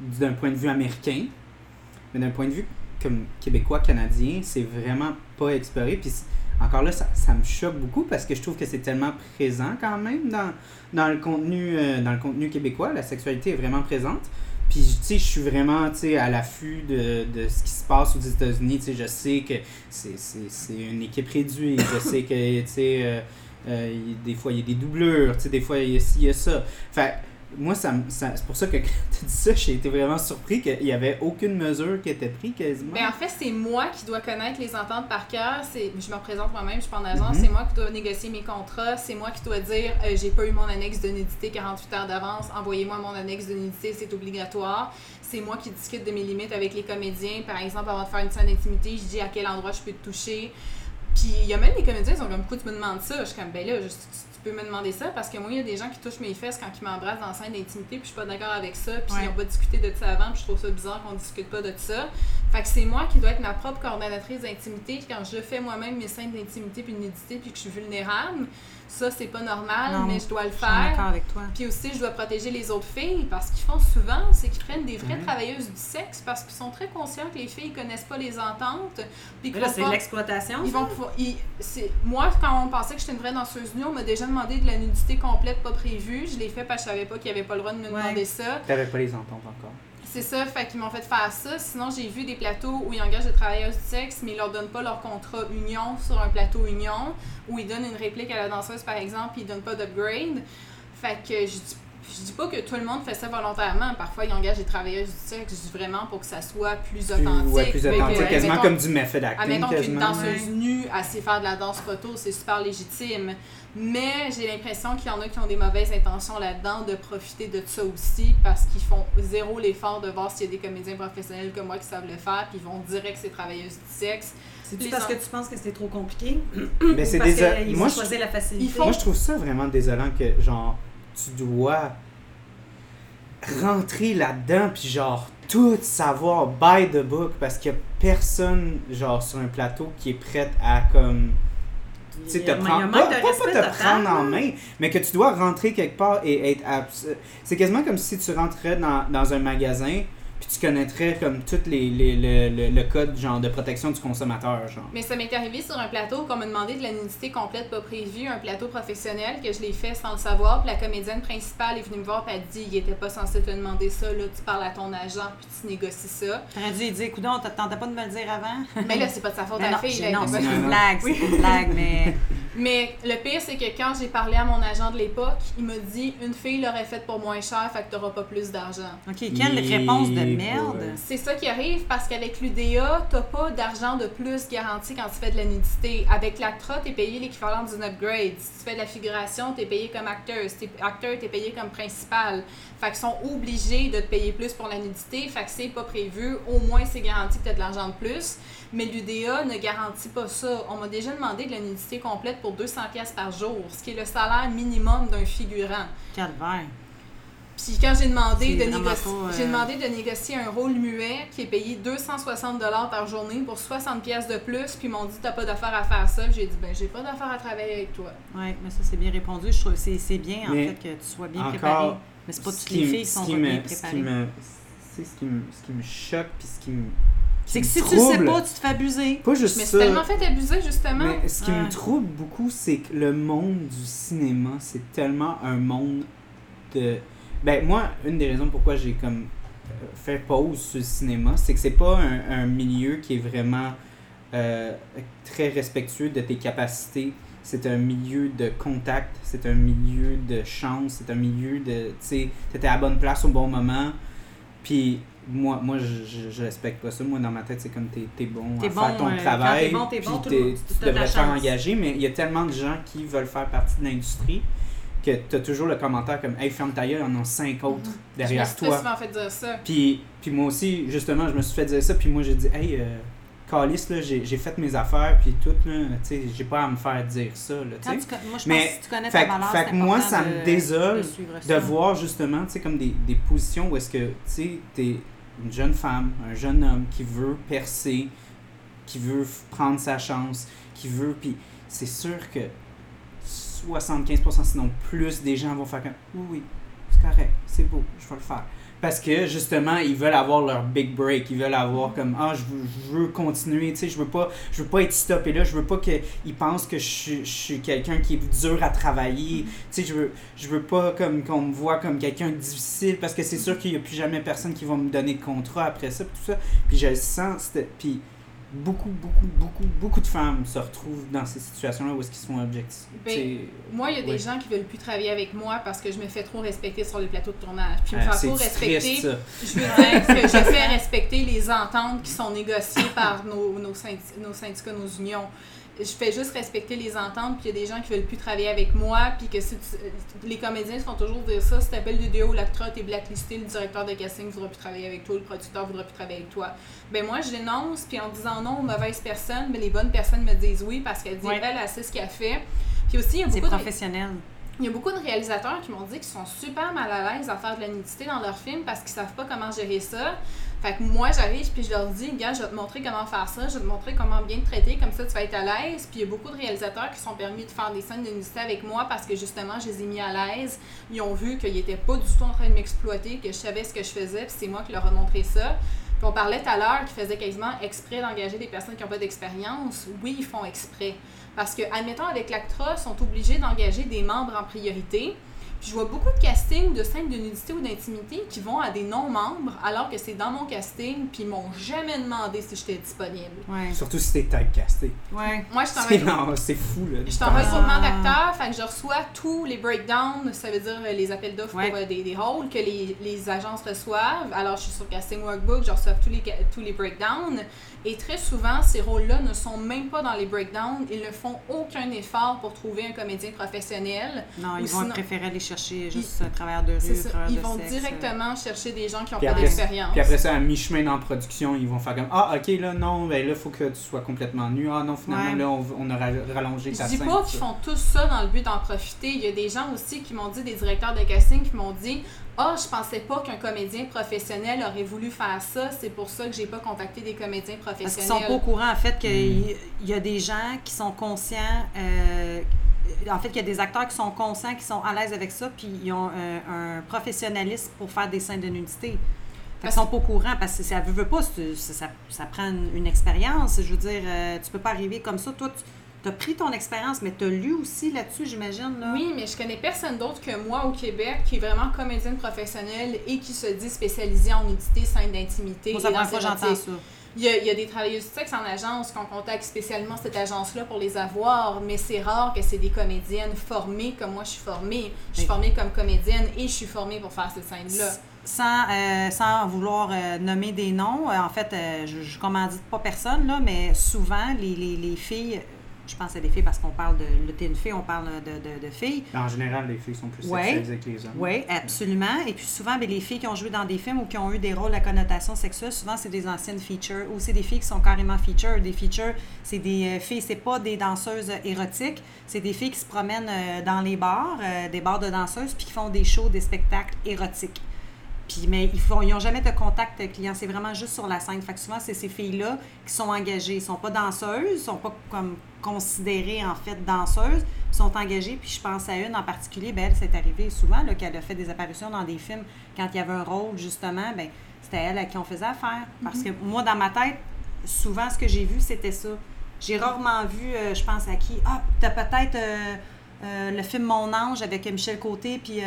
d'un point de vue américain, mais d'un point de vue comme québécois canadien, c'est vraiment pas exploré. Puis encore là, ça, me choque beaucoup parce que je trouve que c'est tellement présent quand même dans, dans le contenu euh, dans le contenu québécois. La sexualité est vraiment présente. Puis, tu sais, je suis vraiment, tu sais, à l'affût de, de ce qui se passe aux États-Unis. Tu sais, je sais que c'est- une équipe réduite. Je sais que, tu sais, euh, euh, des fois, il y a des doublures. Tu sais, des fois, il y a ci, il y a ça. Fait moi, ça, c'est pour ça que quand tu dis ça, j'ai été vraiment surpris qu'il n'y avait aucune mesure qui était prise quasiment. Ben, en fait, c'est moi qui dois connaître les ententes par cœur. Je me représente moi-même, je suis en agence. Mhm. C'est moi qui dois négocier mes contrats. C'est moi qui dois dire euh, j'ai pas eu mon annexe de nudité 48 heures d'avance. Envoyez-moi mon annexe de nudité, c'est obligatoire. C'est moi qui discute de mes limites avec les comédiens. Par exemple, avant de faire une scène d'intimité, je dis à quel endroit je peux te toucher. Puis il y a même des comédiens qui sont comme pourquoi tu me demandes ça Je suis comme ben là, je- tu peux me demander ça parce que moi, il y a des gens qui touchent mes fesses quand ils m'embrassent dans la scène d'intimité, puis je suis pas d'accord avec ça, puis Ouais. ils n'ont pas discuté de ça avant, puis je trouve ça bizarre qu'on discute pas de ça. Fait que c'est moi qui dois être ma propre coordonnatrice d'intimité quand je fais moi-même mes scènes d'intimité puis de nudité puis que je suis vulnérable. Ça, c'est pas normal, Non, mais je dois le Je suis d'accord faire. avec toi. Puis aussi, je dois protéger les autres filles parce qu'ils font souvent, c'est qu'ils prennent des vraies Ouais. travailleuses du sexe parce qu'ils sont très conscients que les filles connaissent pas les ententes. Puis là, c'est l'exploitation. ils ça? vont pouvoir- ils- c'est- moi, quand on pensait que j'étais une vraie danseuse nue, on m'a déjà demandé de la nudité complète pas prévue. Je l'ai fait parce que je savais pas qu'il n'y avait pas le droit de me Ouais. demander ça. T'avais pas les ententes encore. C'est ça, fait qu'ils m'ont fait faire ça. Sinon, j'ai vu des plateaux où ils engagent des travailleuses du sexe, mais ils leur donnent pas leur contrat union sur un plateau union, où ils donnent une réplique à la danseuse, par exemple, puis ils donnent pas d'upgrade. Fait que je dis, je dis pas que tout le monde fait ça volontairement. Parfois, ils engagent des travailleuses du sexe vraiment pour que ça soit plus authentique. ouais, plus que, authentique, quasiment mettons- comme du method acting. Admettons qu'une danseuse nue, elle sait faire de la danse photo, c'est super légitime. Mais j'ai l'impression qu'il y en a qui ont des mauvaises intentions là-dedans de profiter de ça aussi parce qu'ils font zéro l'effort de voir s'il y a des comédiens professionnels comme moi qui savent le faire, puis ils vont direct c'est travailleuses du sexe. Les parce que tu penses que c'est trop compliqué? Mais c'est Moi, vont je choisir la facilité? Moi, je trouve ça vraiment désolant que, genre, tu dois rentrer là-dedans, puis genre, tout savoir by the book, parce qu'il y a personne, genre, sur un plateau qui est prête à, comme, tu sais, te prendre, pas, pas- pas te prendre en main, mais que tu dois rentrer quelque part et être C'est quasiment comme si tu rentrais dans, dans un magasin, puis tu connaîtrais comme tout les, les, le, le, le code, genre, de protection du consommateur, genre. Mais ça m'est arrivé sur un plateau qu'on m'a demandé de la nudité complète pas prévue, un plateau professionnel que je l'ai fait sans le savoir. Puis la comédienne principale est venue me voir et elle dit il était pas censé te demander ça, là, tu parles à ton agent puis tu négocies ça. T'aurais dû lui dire, coudon, t'attendais pas de me le dire avant? Mais là, c'est pas de sa faute à la non, fille. non, c'est une blague, c'est une blague, mais Mais le pire, c'est que quand j'ai parlé à mon agent de l'époque, il m'a dit une fille l'aurait fait pour moins cher, fait que t'auras pas plus d'argent. OK, quelle Et- réponse de merde! C'est ça qui arrive parce qu'avec l'UDA, t'as pas d'argent de plus garanti quand tu fais de la nudité. Avec l'ACTRA, t'es payé l'équivalent d'une upgrade. Si tu fais de la figuration, t'es payé comme acteur. Si t'es acteur, t'es payé comme principal. Fait qu'ils sont obligés de te payer plus pour la nudité. Fait que c'est pas prévu. Au moins, c'est garanti que t'as de l'argent de plus. Mais l'UDA ne garantit pas ça. On m'a déjà demandé de la nudité complète pour 200 pièces par jour, ce qui est le salaire minimum d'un figurant. Calvaire. Puis quand j'ai demandé, de négocier, euh, j'ai demandé de négocier un rôle muet qui est payé 260 par journée pour 60 pièces de plus, puis ils m'ont dit t'as pas d'affaire à faire ça. J'ai dit ben j'ai pas d'affaire à travailler avec toi. Oui, mais ça, c'est bien répondu. Je trouve que c'est c'est bien, en Mais fait, que tu sois bien encore, préparé. Mais c'est pas toutes les filles qui sont bien ce qui préparées. me- c'est ce qui me ce qui me choque puis ce qui me C'est que si tu le sais pas, tu te fais abuser. pas juste Mais c'est ça tellement fait abuser justement. mais ce qui Ouais. me trouble beaucoup c'est que le monde du cinéma c'est tellement un monde de ben moi une des raisons pourquoi j'ai comme euh, fait pause sur le cinéma c'est que c'est pas un, un milieu qui est vraiment euh, très respectueux de tes capacités c'est un milieu de contact, c'est un milieu de chance, c'est un milieu de, tu sais, t'étais à la bonne place au bon moment. Puis moi, moi je, je, je respecte pas ça. Moi, dans ma tête, c'est comme t'es es bon T'es à bon, faire ton euh, travail. t'es bon, t'es bon, tout t'es- le tu devrais te faire engager, mais il y a tellement de gens qui veulent faire partie de l'industrie que t'as toujours le commentaire comme Hey, ferme ta gueule, on en a cinq autres je me derrière suis très toi. souvent fait dire ça. Puis, puis moi aussi, justement, je me suis fait dire ça, puis moi j'ai dit Hey, euh, calice, j'ai fait mes affaires, puis tout, là, tu sais, j'ai pas à me faire dire ça, là, tu Quand moi, je Mais, pense que si tu connais fait ta que- valeur, fait c'est que moi, ça me désole de voir justement, tu sais, comme des, des positions où est-ce que, tu sais, t'es une jeune femme, un jeune homme qui veut percer, qui veut prendre sa chance, qui veut, puis c'est sûr que 75% sinon plus des gens vont faire comme, oui, oui, c'est correct, c'est beau, je vais le faire. Parce que justement, ils veulent avoir leur big break, ils veulent avoir comme ah je veux, je veux continuer, tu sais, je veux pas je veux pas être stoppé là, je veux pas qu'ils pensent que je, suis- je suis quelqu'un qui est dur à travailler, tu sais, je veux je veux pas comme qu'on me voit comme quelqu'un de difficile parce que c'est sûr qu'il y a plus jamais personne qui va me donner de contrat après ça, puis tout ça. Puis je le sens, puis beaucoup beaucoup beaucoup beaucoup de femmes se retrouvent dans ces situations-là où est-ce qu'ils sont objectifs. Ben. Moi, il y a des Ouais. gens qui veulent plus travailler avec moi parce que je me fais trop respecter sur les plateaux de tournage. Puis me Euh, faire trop respecter, je veux dire que je fais respecter les ententes qui sont négociées par nos syndicats, nos unions. Je fais juste respecter les ententes, puis il y a des gens qui veulent plus travailler avec moi, puis que si tu- les comédiens se font toujours dire ça, si t'appelles le ou l'acteur, t'es blacklisté, le directeur de casting ne voudra plus travailler avec toi, le producteur ne voudra plus travailler avec toi. Ben moi, je dénonce, puis en disant non aux mauvaises personnes, mais les bonnes personnes me disent oui, parce qu'elles disent, Ouais. elle, elle sait ce qu'elle fait. Puis aussi, il y a beaucoup de... professionnel. Il y a beaucoup de réalisateurs qui m'ont dit qu'ils sont super mal à l'aise à faire de la nudité dans leurs films parce qu'ils savent pas comment gérer ça. Fait que moi, j'arrive puis je leur dis, gars, je vais te montrer comment faire ça, je vais te montrer comment bien te traiter, comme ça tu vas être à l'aise. Puis il y a beaucoup de réalisateurs qui sont permis de faire des scènes de avec moi parce que justement, je les ai mis à l'aise. Ils ont vu qu'ils étaient pas du tout en train de m'exploiter, que je savais ce que je faisais, puis c'est moi qui leur ai montré ça. Puis on parlait tout à l'heure qu'ils faisaient quasiment exprès d'engager des personnes qui n'ont pas d'expérience. Oui, ils font exprès. Parce que, admettons, avec l'ACTRA, ils sont obligés d'engager des membres en priorité. Puis je vois beaucoup de castings de scènes de nudité ou d'intimité qui vont à des non-membres alors que c'est dans mon casting, puis ils m'ont jamais demandé si j'étais disponible. Ouais. Surtout si t'es typecasté. Ouais. Moi, je non, c'est fou là. Je t'envoie Ah. le groupement d'acteurs, fait que je reçois tous les breakdowns, ça veut dire euh, les appels d'offres Ouais. pour euh, des, des rôles que les, les agences reçoivent. Alors, je suis sur Casting Workbook, je reçois tous les, ca- tous les breakdowns. Et très souvent, ces rôles-là ne sont même pas dans les breakdowns. Ils ne font aucun effort pour trouver un comédien professionnel. Non, ils vont sinon- préférer aller chercher juste un travailleur de rue, ça. Ils de vont sexe. directement chercher des gens qui n'ont pas d'expérience. Puis après ça, à mi-chemin dans la production, ils vont faire comme Ah, ok, là, non, ben là, faut que tu sois complètement nu. Ah, non, finalement, Ouais. là, on, on a ra- rallongé Je ta dis scène. pas qu'ils font tous ça dans le but d'en profiter. Il y a des gens aussi qui m'ont dit, des directeurs de casting qui m'ont dit Ah, je pensais pas qu'un comédien professionnel aurait voulu faire ça. C'est pour ça que j'ai pas contacté des comédiens Parce qu'ils professionnels. sont pas au courant, en fait, qu'il Mm. y a des gens qui sont conscients. euh, en fait, qu'il y a des acteurs qui sont conscients, qui sont à l'aise avec ça, puis ils ont un, un professionnalisme pour faire des scènes de nudité. Fait Parce qu'ils sont pas au courant parce que ça veut, veut pas, ça, ça, ça prend une, une expérience. Je veux dire, euh, tu peux pas arriver comme ça. Toi, tu as pris ton expérience, mais tu as lu aussi là-dessus, j'imagine. Là? Oui, mais je connais personne d'autre que moi au Québec qui est vraiment comédienne professionnelle et qui se dit spécialisée en nudité, scène d'intimité. Moi, fois que danse j'entends ça. Il y, a, il y a des travailleuses du sexe en agence qu'on contacte spécialement cette agence-là pour les avoir, mais c'est rare que c'est des comédiennes formées comme moi je suis formée. Je suis formée comme comédienne et je suis formée pour faire cette scène-là. Sans, euh, sans vouloir euh, nommer des noms, euh, en fait, je, je commandite pas personne, là, mais souvent, les, les, les filles, je pense à des filles parce qu'on parle de. T'es une fille, on parle de, de, de filles. En général, les filles sont plus Ouais. sexualisées que les hommes. Oui, absolument. Et puis souvent, ben, les filles qui ont joué dans des films ou qui ont eu des rôles à connotation sexuelle, souvent c'est des anciennes features ou c'est des filles qui sont carrément features. Des features, c'est des euh, filles, c'est pas des danseuses érotiques, c'est des filles qui se promènent euh, dans les bars, euh, des bars de danseuses, puis qui font des shows, des spectacles érotiques. Puis, mais ils font, ils ont jamais de contact client, c'est vraiment juste sur la scène. Fait que souvent, c'est ces filles-là qui sont engagées. Ils sont pas danseuses, ils sont pas comme considérées en fait danseuses, ils sont engagées. Puis je pense à une en particulier, ben elle, c'est arrivé souvent qu'elle a fait des apparitions dans des films quand il y avait un rôle justement, ben c'était elle à qui on faisait affaire. Parce que moi, dans ma tête, souvent ce que j'ai vu, c'était ça. J'ai rarement vu, euh, je pense à qui, ah, t'as peut-être euh, euh, le film Mon Ange avec Michel Côté, puis.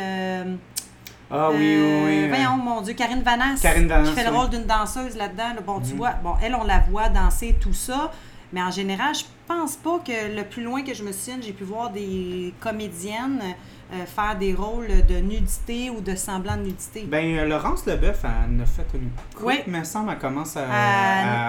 Ah oui, oui, euh, oui. Voyons, mon Dieu, Karine Vanasse. Karine Vanasse, Qui fait le rôle d'une danseuse là-dedans. là. Bon, tu Mhm. vois, bon, elle, on la voit danser tout ça. Mais en général, je pense pas que le plus loin que je me souvienne, j'ai pu voir des comédiennes euh, faire des rôles de nudité ou de semblant de nudité. Ben, euh, Laurence Leboeuf, elle a fait une couple, Oui. mais me semble, elle commence à,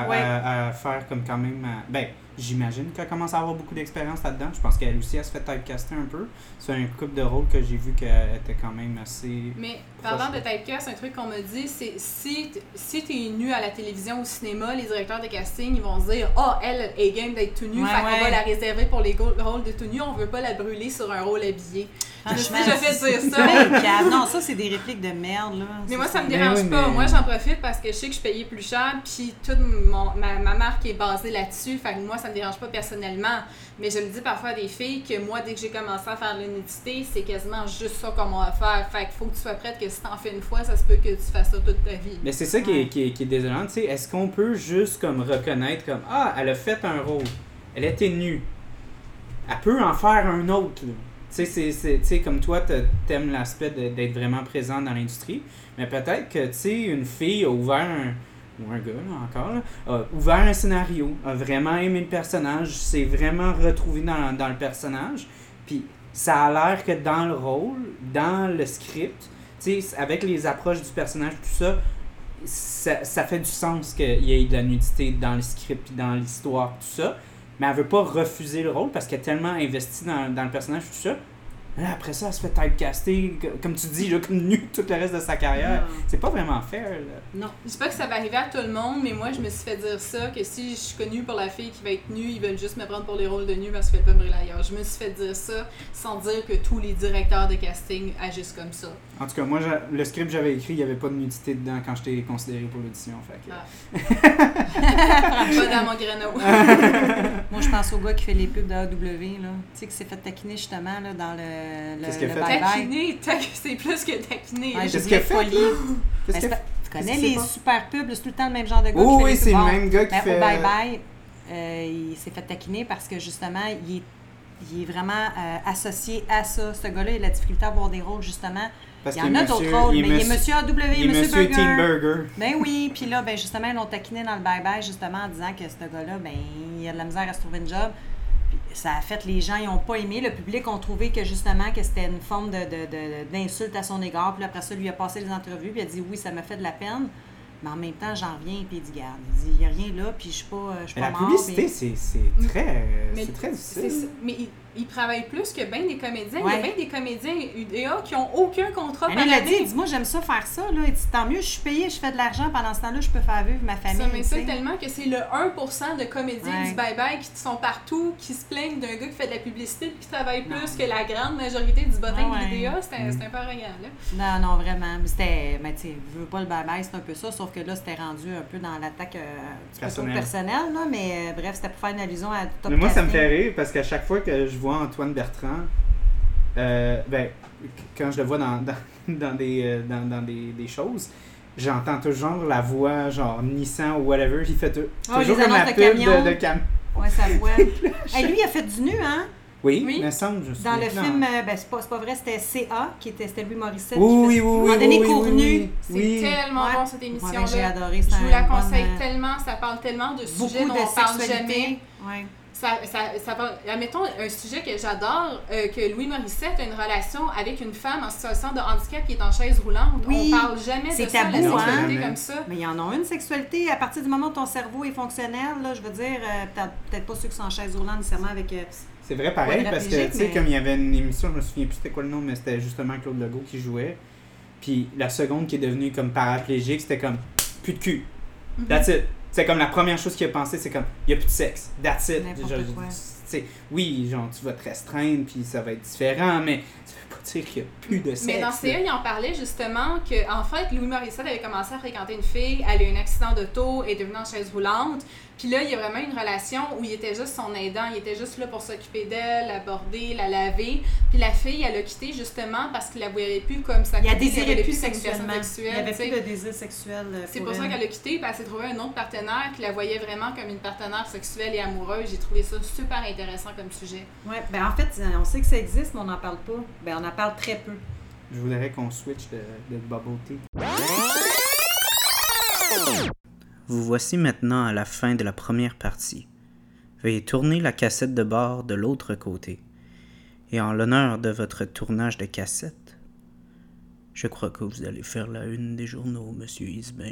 À- faire comme quand même... ben, j'imagine qu'elle commence à avoir beaucoup d'expérience là-dedans. Je pense qu'elle aussi, elle se fait typecaster un peu. C'est un couple de rôles que j'ai vu qu'elle était quand même assez. Mais parlant de typecast, un truc qu'on m'a dit, c'est si, si t'es nu à la télévision ou au cinéma, les directeurs de casting, ils vont se dire Ah, elle est game d'être tout nue, Ouais, fait qu'on ouais. va la réserver pour les rôles de tout nu, on veut pas la brûler sur un rôle habillé. Je me Franchement, déjà fait dire c'est ça. Non, ça, c'est des répliques de merde, là. Mais moi, ça me dérange oui, pas. mais- Moi, j'en profite parce que je sais que je payais plus cher, puis toute mon, ma, ma marque est basée là-dessus. Fait que moi, ça me dérange pas personnellement. Mais je le dis parfois à des filles que moi, dès que j'ai commencé à faire de l'unité, c'est quasiment juste ça qu'on va faire. Fait qu'il faut que tu sois prête que si t'en fais une fois, ça se peut que tu fasses ça toute ta vie. Mais c'est ça qui, est, qui, est, qui est désolant. tu sais. Est-ce qu'on peut juste comme reconnaître comme Ah, elle a fait un rôle, elle était nue. Elle peut en faire un autre. là. Tu sais, c'est- c'est- tu sais, comme toi, t'a- t'aimes l'aspect de- d'être vraiment présent dans l'industrie. Mais peut-être que, tu sais, une fille a ouvert un. Ou un gars, là, encore, a ouvert un scénario, a vraiment aimé le personnage, s'est vraiment retrouvé dans, dans le personnage. Puis ça a l'air que dans le rôle, dans le script, avec les approches du personnage, tout ça, ça, ça fait du sens qu'il y ait de la nudité dans le script dans l'histoire, tout ça. Mais elle veut pas refuser le rôle parce qu'elle est tellement investie dans, dans le personnage, tout ça. Là, après ça, elle se fait typecaster, co- comme tu dis, là, comme nu tout le reste de sa carrière. C'est pas vraiment fair, là. Non. Je dis pas que ça va arriver à tout le monde, mais moi, je me suis fait dire ça, que si je suis connue pour la fille qui va être nue, ils veulent juste me prendre pour les rôles de nue parce qu'elle peut me ailleurs. Je me suis fait dire ça sans dire que tous les directeurs de casting agissent comme ça. En tout cas, moi, le script que j'avais écrit, il y avait pas de nudité dedans quand j'étais considéré pour l'audition. Fait que... Ah. pas dans mon créneau. Moi, je pense au gars qui fait les pubs de AW, là. Tu sais, qui s'est fait taquiner justement là, dans le, le, Qu'est-ce qu'il a taquiner, c'est plus que taquiner. Ouais, Qu'est-ce qu'il a fait. Qu'est-ce Ben, qu'il c'est a pas- fait? tu connais les super pubs, c'est tout le temps le même genre de gars Oh, qui fait oui, c'est le même gars qui Ben, fait. Au Bye Bye, euh, il s'est fait taquiner parce que justement, il est, il est vraiment euh, associé à ça. Ce gars-là, il a la difficulté à avoir des rôles, justement. Parce il y en a d'autres rôles, mais il est monsieur- Monsieur AW, Il Monsieur, Monsieur Burger. Team Burger. Ben oui, puis là, ben justement, ils l'ont taquiné dans le bye-bye, justement, en disant que ce gars-là, ben, il a de la misère à se trouver une job. Puis ça a fait, les gens, ils n'ont pas aimé. Le public ont trouvé que justement, que c'était une forme de, de- de- d'insulte à son égard. Puis après ça, lui a passé les entrevues, puis il a dit oui, ça m'a fait de la peine. Mais en même temps, j'en reviens, puis il dit, garde, il dit, il n'y a rien là, puis je suis pas, euh, je suis Mais pas la mort. publicité, puis- c'est très, euh, Mais très difficile. Mais il, il travaille plus que bien des comédiens. Il y a bien des comédiens UDA qui ont aucun contrat par là, il a dit, dit, moi, j'aime ça faire ça, là. Il dit, tant mieux, je suis payée, je fais de l'argent, pendant ce temps-là, je peux faire vivre ma famille. Ça m'insulte tellement que c'est le 1% de comédiens Ouais. du bye-bye qui sont partout, qui se plaignent d'un gars qui fait de la publicité et qui travaille plus Non. que la grande majorité du bottin Ah ouais. de l'UDA. C'est un, Mm. peu là. Non, non, vraiment. Mais c'était, mais tu sais, je veux pas le bye-bye, c'est un peu ça, sauf que là, c'était rendu un peu dans l'attaque euh, Personnelle. personnelle, là, mais euh, bref, c'était pour faire une allusion à Top Mais moi, ça me fait rire parce qu'à chaque fois que je vois Antoine Bertrand, euh, ben, quand je le vois dans, dans, dans des, euh, dans, dans des, des choses, j'entends toujours la voix, genre Nissan ou whatever, il fait Ah, toujours comme la de pub camions. de, de cam. Ouais, ça voit. hey, lui, il a fait du nu, hein? Oui, Oui. me semble, je Dans le souviens. film, euh, ben, c'est pas, c'est pas vrai, c'était CA, qui était, c'était Louis Morissette. Oui, qui oui, oui, oui, donné, oui, court oui. C'est tellement Ouais. bon cette Ouais, émission-là. j'ai adoré. Je c'est vous la conseille euh, tellement, ça parle tellement de sujets dont de on parle jamais. Ouais. Ça, ça, ça parle, admettons un sujet que j'adore, euh, que Louis Morissette a une relation avec une femme en situation de handicap qui est en chaise roulante. Oui. On parle jamais de C'est ça, tabou, la hein? sexualité Jamais. comme ça. Mais il y en a une sexualité. À partir du moment où ton cerveau est fonctionnel, là, je veux dire, euh, peut-être, peut-être pas ceux qui sont en chaise roulante nécessairement avec. euh, C'est vrai pareil parce que tu sais mais- comme il y avait une émission, je me souviens plus c'était quoi le nom mais c'était justement Claude Legault qui jouait. Puis la seconde qui est devenue comme paraplégique, c'était comme plus de cul. Mhm. That's it. C'est comme la première chose qu'il a pensé, c'est comme il y a plus de sexe. That's it. N'importe Genre, quoi. tu sais, oui, genre tu vas te restreindre puis ça va être différent mais ça veut pas dire qu'il y a plus de sexe. Mais dans. CA, il en parlait justement que, en fait, Louis Morissette avait commencé à fréquenter une fille, elle a eu un accident d'auto, est devenue en chaise roulante. Puis là, il y a vraiment une relation où il était juste son aidant, il était juste là pour s'occuper d'elle, la border, la laver. Puis la fille, elle a quitté justement parce qu'il la voyait plus comme sa Il a désiré plus sexuellement. Il n'y sexuelle, avait plus de désir sexuel. euh, C'est pour pour ça elle. qu'elle a quitté, puis elle s'est trouvée un autre partenaire qui la voyait vraiment comme une partenaire sexuelle et amoureuse. J'ai trouvé ça super intéressant comme sujet. Ouais, ben en fait, on sait que ça existe, mais on n'en parle pas. Ben on en parle très peu. Je voudrais qu'on switch de, de bubble tea. Vous voici maintenant à la fin de la première partie. Veuillez tourner la cassette de bord de l'autre côté. Et en l'honneur de votre tournage de cassette, je crois que vous allez faire la une des journaux, monsieur Isbin.